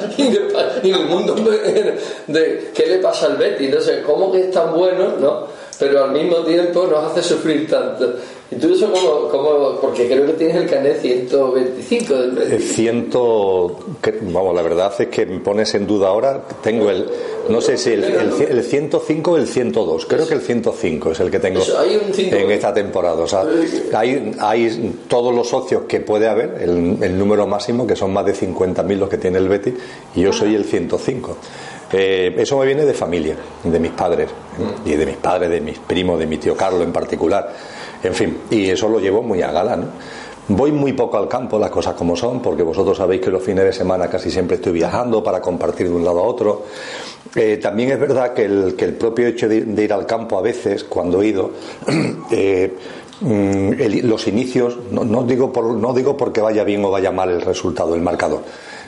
y en el mundo de qué le pasa al Betis entonces cómo que es tan bueno ¿no? pero al mismo tiempo nos hace sufrir tanto ¿Y tú eso cómo, Porque creo que tienes el canet 125 del El 100... Vamos, la verdad es que me pones en duda ahora. Tengo el... No sé si el, el, 105 o el 102. Creo que el 105 es el que tengo en esta temporada. O sea, hay, hay todos los socios que puede haber, el, número máximo, que son más de 50.000 los que tiene el Betty, y yo soy el 105. Eh, eso me viene de familia, de mis padres, y de mis padres, de mis primos, de mi tío Carlos en particular. En fin, y eso lo llevo muy a gala, ¿no? Voy muy poco al campo, las cosas como son, porque vosotros sabéis que los fines de semana casi siempre estoy viajando para compartir de un lado a otro. Eh, también es verdad que el, propio hecho de, ir al campo a veces, cuando he ido, eh, mm, los inicios, no, digo por, no digo porque vaya bien o vaya mal el resultado, el marcador,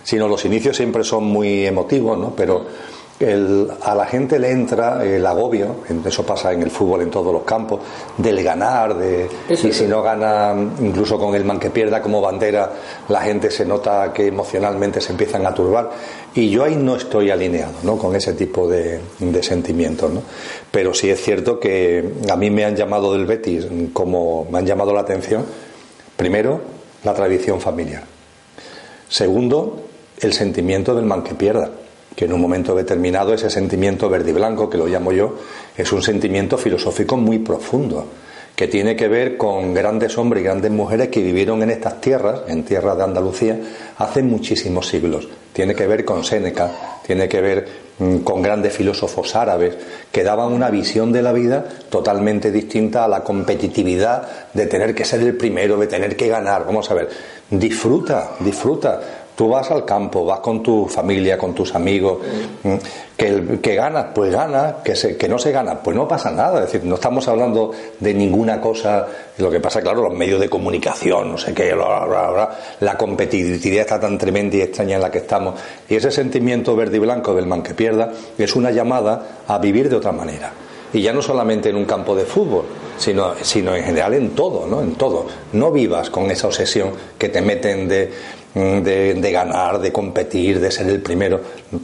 sino los inicios siempre son muy emotivos, ¿no? Pero a la gente le entra el agobio, eso pasa en el fútbol en todos los campos, del ganar, de, y si no gana, incluso con el man que pierda como bandera, la gente se nota que emocionalmente se empiezan a turbar. Y yo ahí no estoy alineado ¿no? con ese tipo de, sentimientos. ¿no? Pero sí es cierto que a mí me han llamado del Betis como me han llamado la atención, primero, la tradición familiar. Segundo, el sentimiento del man que pierda que en un momento determinado ese sentimiento verde y blanco, que lo llamo yo, es un sentimiento filosófico muy profundo, que tiene que ver con grandes hombres y grandes mujeres que vivieron en estas tierras, en tierras de Andalucía, hace muchísimos siglos. Tiene que ver con Séneca, tiene que ver mm, con grandes filósofos árabes que daban una visión de la vida totalmente distinta a la competitividad de tener que ser el primero, de tener que ganar. Vamos a ver, disfruta, disfruta Tú vas al campo, vas con tu familia, con tus amigos, mm, que, que ganas, pues gana, que, se, que no se gana, pues no pasa nada. Es decir, no estamos hablando de ninguna cosa. Lo que pasa, claro, los medios de comunicación, no sé qué, la competitividad está tan tremenda y extraña en la que estamos. Y ese sentimiento verde y blanco del man que pierda es una llamada a vivir de otra manera. Y ya no solamente en un campo de fútbol, sino, sino en general en todo, ¿no? En todo. No vivas con esa obsesión que te meten de Mm, de, ganar, de competir, de ser el primero.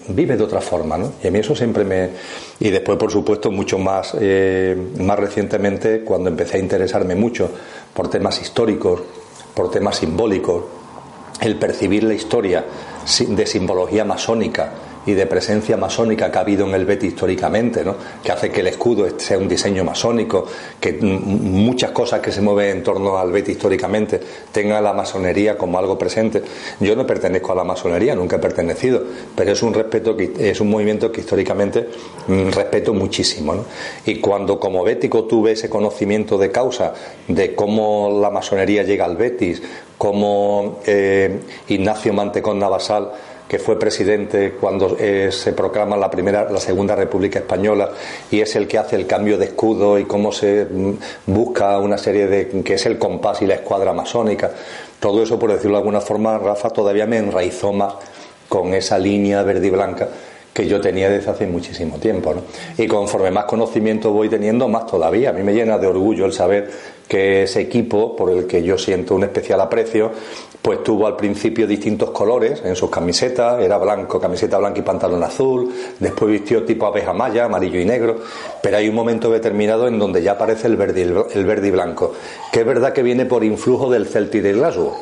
Vive de otra forma, ¿no? Y a mí eso siempre me. Y después, por supuesto, mucho más, eh, más recientemente, cuando empecé a interesarme mucho por temas históricos, por temas simbólicos, el percibir la historia de simbología masónica y de presencia masónica que ha habido en el Betis históricamente, ¿no? que hace que el escudo sea un diseño masónico, que muchas cosas que se mueven en torno al Betis históricamente tengan la masonería como algo presente. Yo no pertenezco a la masonería, nunca he pertenecido, pero es un respeto que es un movimiento que históricamente mm, respeto muchísimo. ¿no? Y cuando como bético tuve ese conocimiento de causa de cómo la masonería llega al Betis, cómo eh, Ignacio Mantecón Navasal que fue presidente cuando eh, se proclama la primera, la segunda República Española y es el que hace el cambio de escudo y cómo se mm, busca una serie de que es el compás y la escuadra masónica. Todo eso, por decirlo de alguna forma, Rafa todavía me enraizó más con esa línea verde y blanca que yo tenía desde hace muchísimo tiempo. ¿no? Y conforme más conocimiento voy teniendo, más todavía. A mí me llena de orgullo el saber que ese equipo, por el que yo siento un especial aprecio, pues tuvo al principio distintos colores en sus camisetas, era blanco, camiseta blanca y pantalón azul, después vistió tipo abeja maya, amarillo y negro, pero hay un momento determinado en donde ya aparece el verde, el, verde y blanco, que es verdad que viene por influjo del Celtic de Glasgow.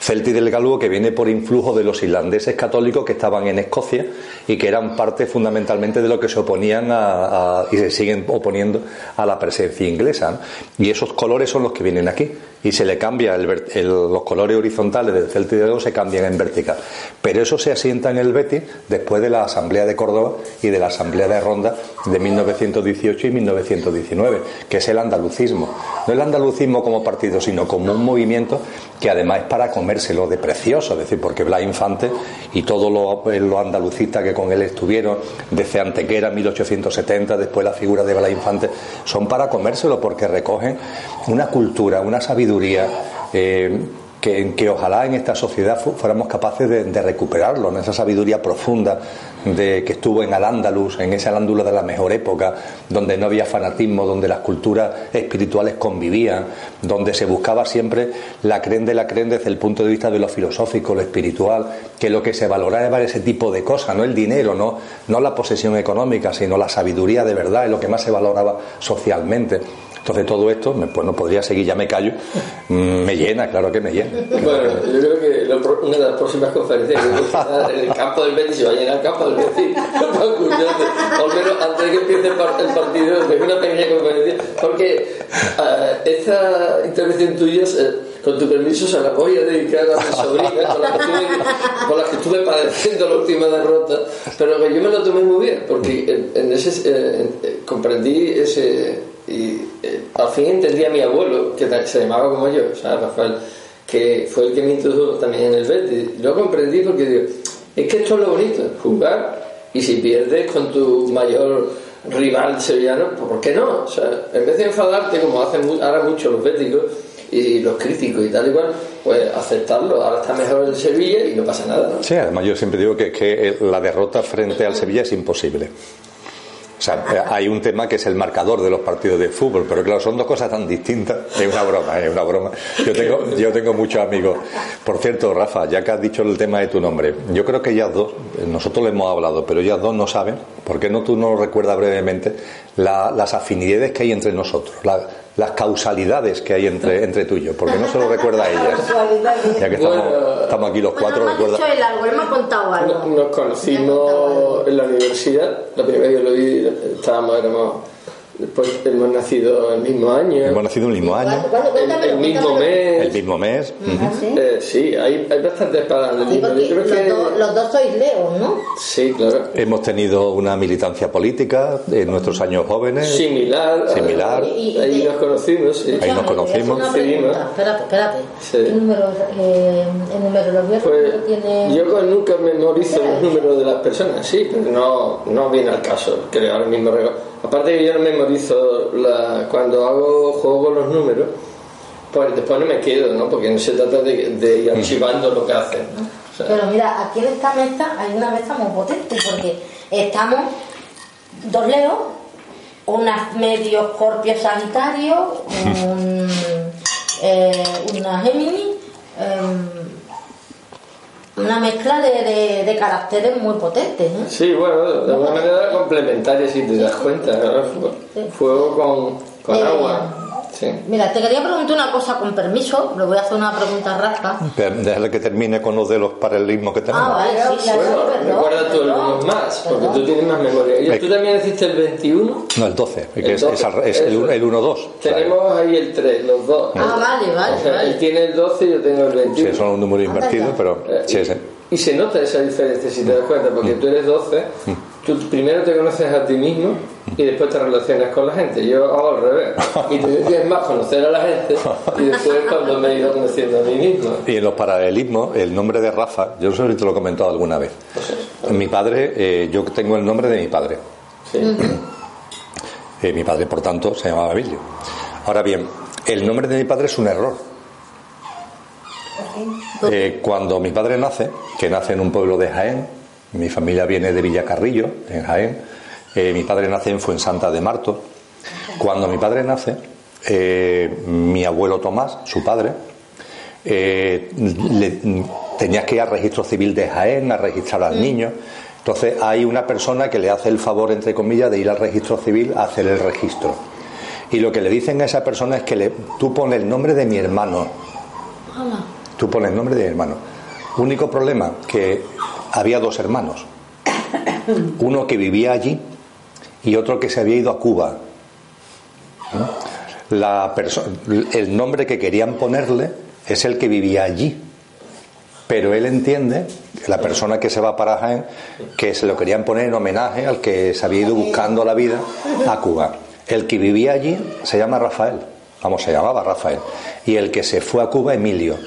Celti del Galgo que viene por influjo de los irlandeses católicos que estaban en Escocia y que eran parte fundamentalmente de lo que se oponían a, y se siguen oponiendo a la presencia inglesa. Y esos colores son los que vienen aquí y se le cambia los colores horizontales del Celta y del se cambian en vertical. Pero eso se asienta en el Betis después de la Asamblea de Córdoba y de la Asamblea de Ronda de 1918 y 1919, que es el andalucismo. No el andalucismo como partido, sino como un movimiento que además es para comérselo de precioso, es decir, porque Blas Infante y todos los lo andalucistas que con él estuvieron, desde Antequera 1870, después la figura de Blas Infante, son para comérselo porque recogen una cultura, una sabiduría eh, que, ojalá en esta sociedad fuéramos capaces de, recuperarlo, en esa sabiduría profunda de que estuvo en Al-Ándalus, en ese Al-Ándalus de la mejor época, donde no había fanatismo, donde las culturas espirituales convivían, donde se buscaba siempre la creen de la creen desde el punto de vista de lo filosófico, lo espiritual, que lo que se valoraba era ese tipo de cosas, no el dinero, no, no la posesión económica, sino la sabiduría de verdad, es lo que más se valoraba socialmente. Entonces todo esto, pues no podría seguir, ya me callo, mm, me llena, claro que me llena. Bueno, yo creo que una de las próximas conferencias que en el campo del Betis se va a llenar el campo del Betis, al menos antes de que empiece el partido, una pequeña conferencia, porque uh, esta intervención tuya, con tu permiso, se la voy a dedicar a mi sobrina, con la que estuve, la que estuve padeciendo la última derrota, pero yo me lo tomé muy bien, porque en, ese, eh, comprendí ese y eh, al fin entendí a mi abuelo, que se llamaba como yo, Rafael, que fue el que me introdujo también en el Betis. Lo comprendí porque digo, es que esto es lo bonito, jugar y si pierdes con tu mayor rival sevillano, pues ¿por qué no? O sea, en vez de enfadarte como hacen ahora mucho los béticos y los críticos y tal y cual, pues aceptarlo. Ahora está mejor el Sevilla y no pasa nada. ¿no? Sí, además yo siempre digo que, que la derrota frente al Sevilla es imposible. O sea, eh, hay un tema que es el marcador de los partidos de fútbol, pero claro, son dos cosas tan distintas. Es una broma, es una broma. Yo tengo, yo tengo muchos amigos. Por cierto, Rafa, ya que has dicho el tema de tu nombre, yo creo que ellas dos, nosotros le hemos hablado, pero ellas dos no saben, ¿por qué no tú nos recuerdas brevemente las afinidades que hay entre nosotros? Las causalidades que hay entre, entre tú y yo, porque no se lo recuerda a ella. Ya que estamos, aquí los cuatro, bueno, recuerda. Dicho algo, él me ha contado algo. Nos, conocimos en la universidad, la primera vez que lo vi, estábamos, éramos Después hemos nacido el mismo año. Hemos nacido el mismo año. El, mismo mes. El mismo mes. ¿Ah, sí? Eh, sí, hay, hay bastantes paralelismos. Sí, los, que... dos, los dos sois leos, ¿no? Sí, claro. Hemos tenido una militancia política en nuestros años jóvenes. Similar. Similar. Y, ahí nos conocimos, sí. Ahí nos conocimos. Espérate, espérate. Sí. ¿Qué número, eh, el número los viernes pues, tiene... Yo nunca memorizo los números de las personas, sí, pero no, no viene al caso. Creo ahora mismo Aparte que yo no memorizo la, cuando hago juego con los números, pues después no me quedo, ¿no? Porque no se trata de, ir archivando lo que hacen. Pero mira, aquí en esta mesa hay una mesa muy potente porque estamos dos leos, unas medio escorpio sagitario, un, eh, una Gemini. Eh, una mezcla de, de, caracteres muy potentes. ¿eh? Sí, bueno, de alguna manera complementaria si te das cuenta. Fuego con, con eh, agua. Mira, te quería preguntar una cosa con permiso, le voy a hacer una pregunta rasca. Déjale que termine con los de los paralelismos que tenemos. Ah, vale, sí, bueno, recuerda tú algunos más, porque tú tienes más memoria. ¿Y tú también hiciste el 21? No, el 12, porque es, el, 1-2. Tenemos ahí el 3, los dos. Ah, vale, vale. Él tiene el 12 y yo tengo el 21. Sí, son un número invertido, pero... Eh, sí, sí. Y se nota esa diferencia si te das cuenta, porque mm. tú eres 12, mm. Tú primero te conoces a ti mismo y después te relacionas con la gente. Yo hago al revés. Y te más conocer a la gente y después cuando me he ido conociendo a mí mismo. Y en los paralelismos, el nombre de Rafa, yo no sé si te lo he comentado alguna vez. Pues mi padre, eh, yo tengo el nombre de mi padre. Sí. Eh, mi padre, por tanto, se llamaba Emilio. Ahora bien, el nombre de mi padre es un error. Eh, cuando mi padre nace, que nace en un pueblo de Jaén, mi familia viene de Villacarrillo, en Jaén, eh, mi padre nace en Fuensanta de Marto. Cuando mi padre nace, eh, mi abuelo Tomás, su padre, tenía que ir al registro civil de Jaén a registrar al niño. Entonces hay una persona que le hace el favor, entre comillas, de ir al registro civil a hacer el registro. Y lo que le dicen a esa persona es que le, tú pones el nombre de mi hermano. Tú pones el nombre de mi hermano. Único problema, que había dos hermanos. Uno que vivía allí y otro que se había ido a Cuba. La el nombre que querían ponerle es el que vivía allí. Pero él entiende, la persona que se va para Jaén, que se lo querían poner en homenaje al que se había ido buscando la vida a Cuba. El que vivía allí se llama Rafael, vamos, se llamaba Rafael. Y el que se fue a Cuba, Emilio.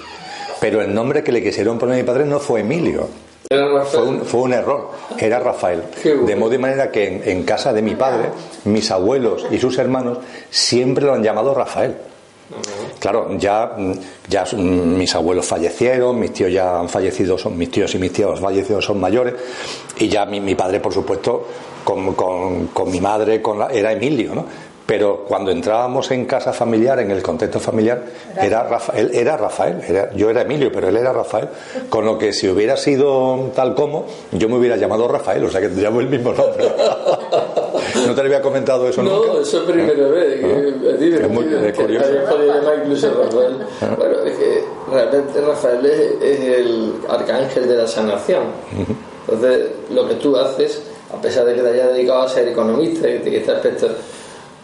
Pero el nombre que le quisieron poner a mi padre no fue Emilio. Fue un, fue un, error, era Rafael. De modo y manera que en, casa de mi padre, mis abuelos y sus hermanos siempre lo han llamado Rafael. Claro, ya, ya mis abuelos fallecieron, mis tíos ya han fallecido, son mis tíos y mis tíos fallecidos son mayores, y ya mi, mi padre, por supuesto, con, con, con mi madre, con la, era Emilio, ¿no? Pero cuando entrábamos en casa familiar, en el contexto familiar, era Rafael, era Rafael yo era Emilio, pero él era Rafael, con lo que si hubiera sido tal como, yo me hubiera llamado Rafael, o sea que te llamo el mismo nombre. ¿No te había comentado eso no, nunca? No, eso es primera vez, que es, muy curioso. llamar incluso Rafael. Bueno, es que realmente Rafael es, el arcángel de la sanación. Entonces, lo que tú haces, a pesar de que te hayas dedicado a ser economista y que este aspecto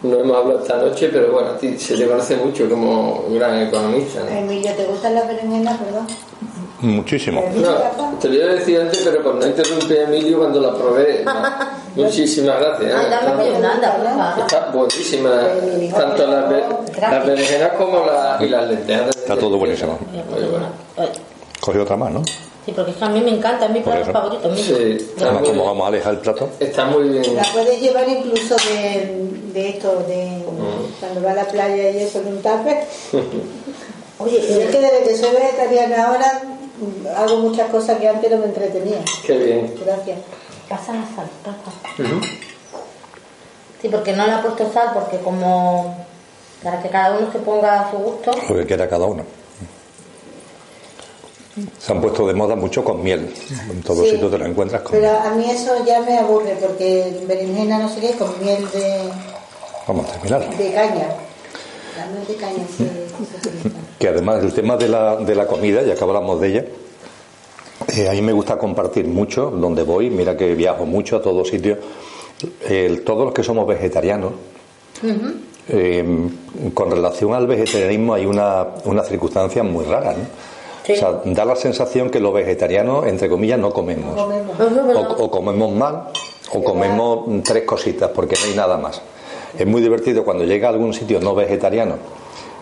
no hemos hablado esta noche, pero bueno, a ti se te conoce mucho como gran economista. Emilio, ¿te gustan las berenjenas, perdón? Muchísimo. No, te lo iba a decir antes, pero cuando interrumpí a Emilio cuando la probé. Muchísimas gracias. Ay, ¿eh? por favor. Está buenísima, tanto las, be- las berenjenas como las, y las lentejas. Está todo buenísimo. Muy bueno. Ay, Coge otra más, ¿no? Sí, porque es que a mí me encanta, es mi plato eso. favorito. mira. Sí, está Además, como vamos a alejar el plato. está muy bien. La puedes llevar incluso de, de esto, de cuando va a la playa y eso, de un tupper. Oye, Y es que desde que soy vegetariana ahora mm, hago muchas cosas que antes no me entretenía. Qué bien. Gracias. pasa la sal, pasa. Sí, porque no le ha puesto sal, porque como para que cada uno se ponga a su gusto. Lo que quiera cada uno. Se han puesto de moda mucho con miel. En todos Sí. sitios te lo encuentras con Pero a mí eso ya me aburre porque berenjena no sé qué, con miel de, Vamos a terminar. de caña. La miel de caña se, se utiliza. Que además el tema de la, de la comida, ya que hablamos de ella, eh, a mí me gusta compartir mucho donde voy. Mira que viajo mucho a todos sitios. El- todos los que somos vegetarianos, eh, con relación al vegetarianismo hay una, una circunstancia muy rara. ¿no? Sí. O sea, da la sensación que los vegetarianos, entre comillas, no comemos. Comemos. Es verdad. O, o comemos mal o comemos tres cositas porque no hay nada más. Es muy divertido cuando llega a algún sitio no vegetariano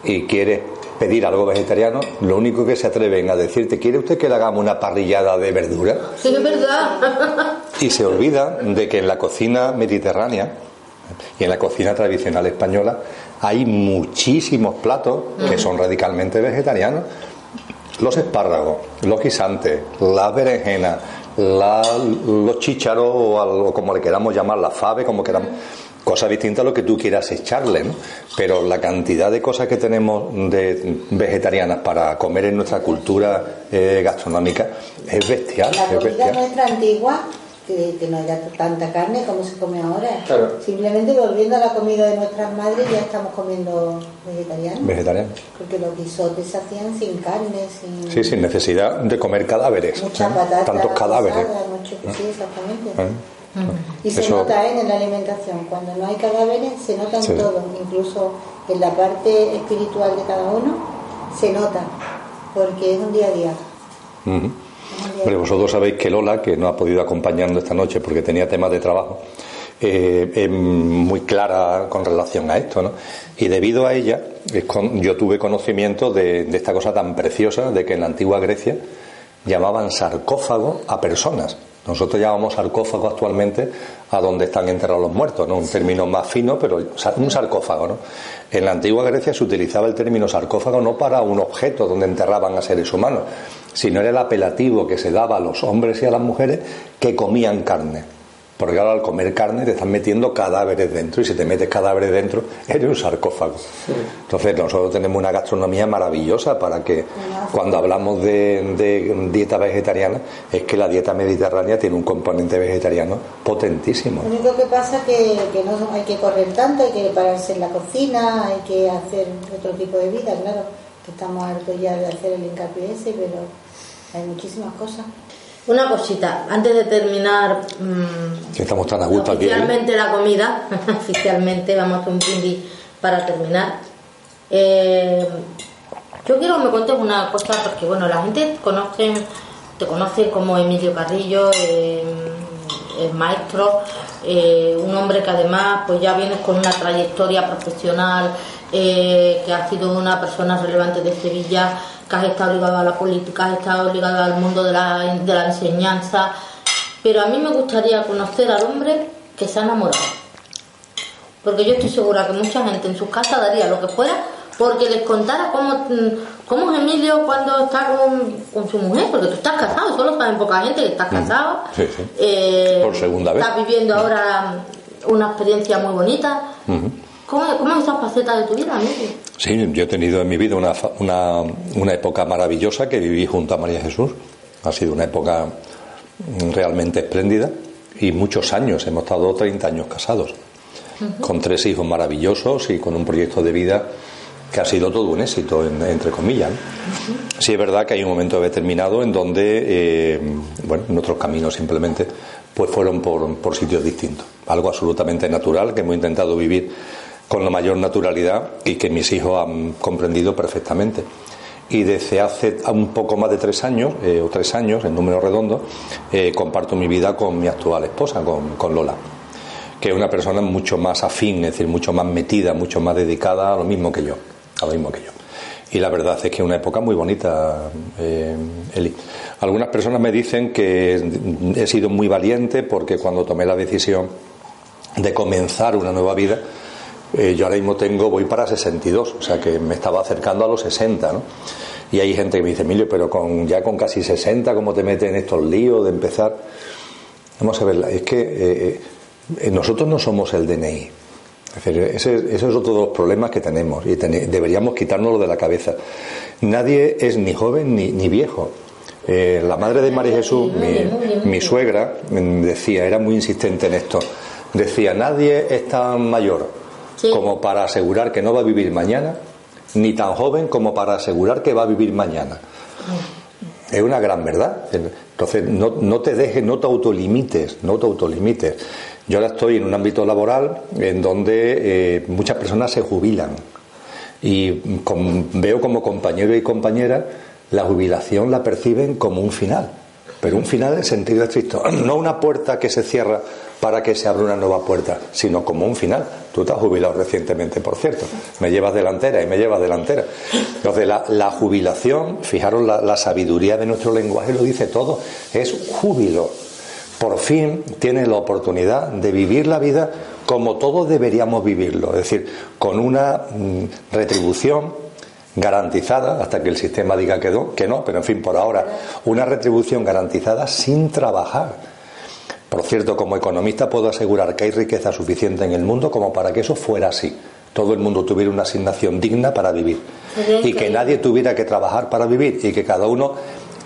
y quieres pedir algo vegetariano, lo único que se atreven a decirte, ¿quiere usted que le hagamos una parrillada de verdura? Sí, es verdad. Y se olvida de que en la cocina mediterránea y en la cocina tradicional española hay muchísimos platos que son radicalmente vegetarianos. Los espárragos, los guisantes, las berenjenas, la- los chícharos o, al- o como le queramos llamar, la fave, como queramos. Cosas distintas a lo que tú quieras echarle, ¿no? Pero la cantidad de cosas que tenemos de vegetarianas para comer en nuestra cultura eh, gastronómica es bestial, La es comida bestial. nuestra antigua, que, que no haya tanta carne como se come ahora. Claro. Simplemente volviendo a la comida de nuestras madres ya estamos comiendo vegetarianos. Vegetariano. Porque los guisotes se hacían sin carne, sin Sí, sin necesidad de comer cadáveres. muchas ¿eh? patatas. Tantos cadáveres. guisadas, mucho- sí, exactamente. ¿eh? Y se nota ¿eh? en la alimentación, cuando no hay cadáveres se nota en Sí. todo, incluso en la parte espiritual de cada uno se nota, porque es un día a día. A Hombre, vosotros sabéis que Lola, que no ha podido acompañarnos esta noche porque tenía temas de trabajo, eh, es muy clara con relación a esto, ¿no? Y debido a ella, es con- yo tuve conocimiento de, de esta cosa tan preciosa de que en la antigua Grecia llamaban sarcófago a personas. Nosotros llamamos sarcófago actualmente a donde están enterrados los muertos, ¿no? Un término más fino, pero un sarcófago, ¿no? En la antigua Grecia se utilizaba el término sarcófago no para un objeto donde enterraban a seres humanos, sino era el apelativo que se daba a los hombres y a las mujeres que comían carne. Porque claro, al comer carne te están metiendo cadáveres dentro y si te metes cadáveres dentro eres un sarcófago. Entonces nosotros tenemos una gastronomía maravillosa para que cuando hablamos de, de dieta vegetariana es que la dieta mediterránea tiene un componente vegetariano potentísimo. Lo único que pasa que, que no hay que correr tanto, hay que pararse en la cocina, hay que hacer otro tipo de vida, claro, que estamos hartos ya de hacer el hincapié ese, pero hay muchísimas cosas. Una cosita, antes de terminar mm, Que estamos tan a gusto aquí. ¿eh? oficialmente la comida, oficialmente vamos a hacer un brindis para terminar. Eh, yo quiero que me cuentes una cosa, porque bueno, la gente conoce, te conoce como Emilio Carrillo, eh, el maestro, eh, un hombre que además pues ya vienes con una trayectoria profesional, eh, que has sido una persona relevante de Sevilla, que has estado ligado a la política, has estado ligado al mundo de la, de la enseñanza, pero a mí me gustaría conocer al hombre que se ha enamorado. Porque yo estoy segura que mucha gente en sus casas daría lo que fuera porque les contara cómo, mm, cómo es Emilio cuando está con, con su mujer, porque tú estás casado, solo saben poca gente que estás casado. Mm. Sí, sí. Eh, Por segunda vez. Estás viviendo ahora una experiencia muy bonita. ¿Cómo, ¿Cómo es esa faceta de tu vida, Emilio? Sí, yo he tenido en mi vida una, una, una época maravillosa que viví junto a María Jesús. Ha sido una época realmente espléndida y muchos años, hemos estado 30 años casados, con tres hijos maravillosos y con un proyecto de vida que ha sido todo un éxito, en- entre comillas. ¿no? Sí es verdad que hay un momento determinado en donde, eh, bueno, nuestros caminos simplemente pues fueron por, por sitios distintos. Algo absolutamente natural que hemos intentado vivir con la mayor naturalidad y que mis hijos han comprendido perfectamente. y desde hace un poco más de tres años, eh, o tres años, en número redondo, eh, comparto mi vida con mi actual esposa, con, Lola, que es una persona mucho más afín, es decir, mucho más metida, mucho más dedicada a lo mismo que yo, lo mismo que yo. Y la verdad es que es una época muy bonita, eh, Eli. Algunas personas me dicen que he sido muy valiente porque cuando tomé la decisión de comenzar una nueva vida, eh, yo ahora mismo tengo, voy para 62, o sea que me estaba acercando a los 60, ¿no? Y hay gente que me dice, Emilio, pero con, ya con casi 60, ¿cómo te metes en estos líos de empezar? Vamos a ver, es que eh, eh, nosotros no somos el DNI. Es decir, ese, es otro de los problemas que tenemos y deberíamos quitárnoslo de la cabeza. Nadie es ni joven ni, ni viejo. la madre de María Jesús, mi, mi suegra, decía, era muy insistente en esto, decía, nadie es tan mayor como para asegurar que no va a vivir mañana, ni tan joven como para asegurar que va a vivir mañana. Es una gran verdad. Entonces, no, te dejes, no te autolimites, no te autolimites. Yo ahora estoy en un ámbito laboral en donde eh, muchas personas se jubilan y veo como compañero y compañera la jubilación la perciben como un final, pero un final en sentido estricto, no una puerta que se cierra para que se abra una nueva puerta, sino como un final. Tú te has jubilado recientemente, por cierto. Me llevas delantera y me llevas delantera. Entonces, la, jubilación, fijaros, la, sabiduría de nuestro lenguaje lo dice todo, es júbilo. Por fin tienes la oportunidad de vivir la vida como todos deberíamos vivirlo, es decir, con una mm, retribución garantizada, hasta que el sistema diga que no, que no, pero en fin, por ahora, una retribución garantizada sin trabajar por cierto, como economista puedo asegurar que hay riqueza suficiente en el mundo como para que eso fuera así. Todo el mundo tuviera una asignación digna para vivir. Y que nadie tuviera que trabajar para vivir y que cada uno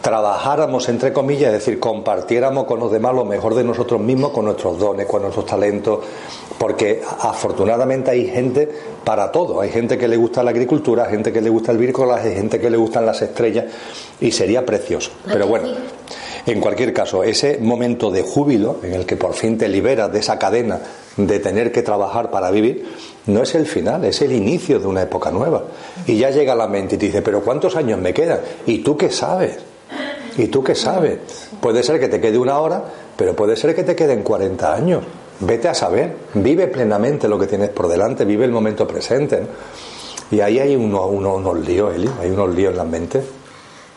trabajáramos, entre comillas, es decir, compartiéramos con los demás lo mejor de nosotros mismos, con nuestros dones, con nuestros talentos, porque afortunadamente hay gente para todo. Hay gente que le gusta la agricultura, gente que le gusta el bricolaje, hay gente que le gustan las estrellas y sería precioso. Pero bueno, en cualquier caso, ese momento de júbilo en el que por fin te liberas de esa cadena de tener que trabajar para vivir, no es el final, es el inicio de una época nueva. Y ya llega la mente y te dice, pero ¿cuántos años me quedan? ¿Y tú qué sabes? ¿Y tú qué sabes? Puede ser que te quede una hora, pero puede ser que te queden 40 años. Vete a saber, vive plenamente lo que tienes por delante, vive el momento presente. Y ahí hay uno, unos líos, Eli, hay unos líos en la mente.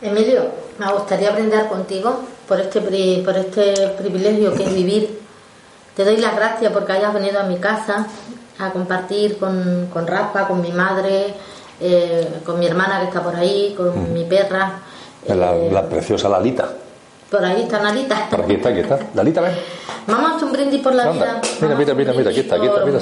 Emilio, me gustaría brindar contigo por este, por este privilegio que es vivir. Te doy las gracias porque hayas venido a mi casa a compartir con, con Rafa, con mi madre, eh, con mi hermana que está por ahí, con mm. mi perra. La, eh, la, preciosa Lalita. Por ahí está Lalita. Por aquí está, aquí está. Lalita, ven. Vamos a hacer un brindis por la vida. Mira, mira, mira, mira, aquí está, aquí está. Mira.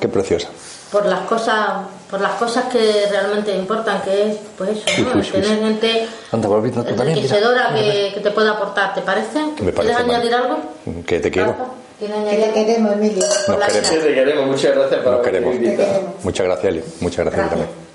Qué preciosa por las cosas por las cosas que realmente importan que es pues eso ¿no? tener gente enriquecedora que, que, te pueda aportar ¿te parece? ¿quieres añadir algo? que te quiero. Que te queremos Emilio. Nos queremos. te queremos. Muchas gracias por nos queremos. muchas gracias Eli. Muchas gracias, también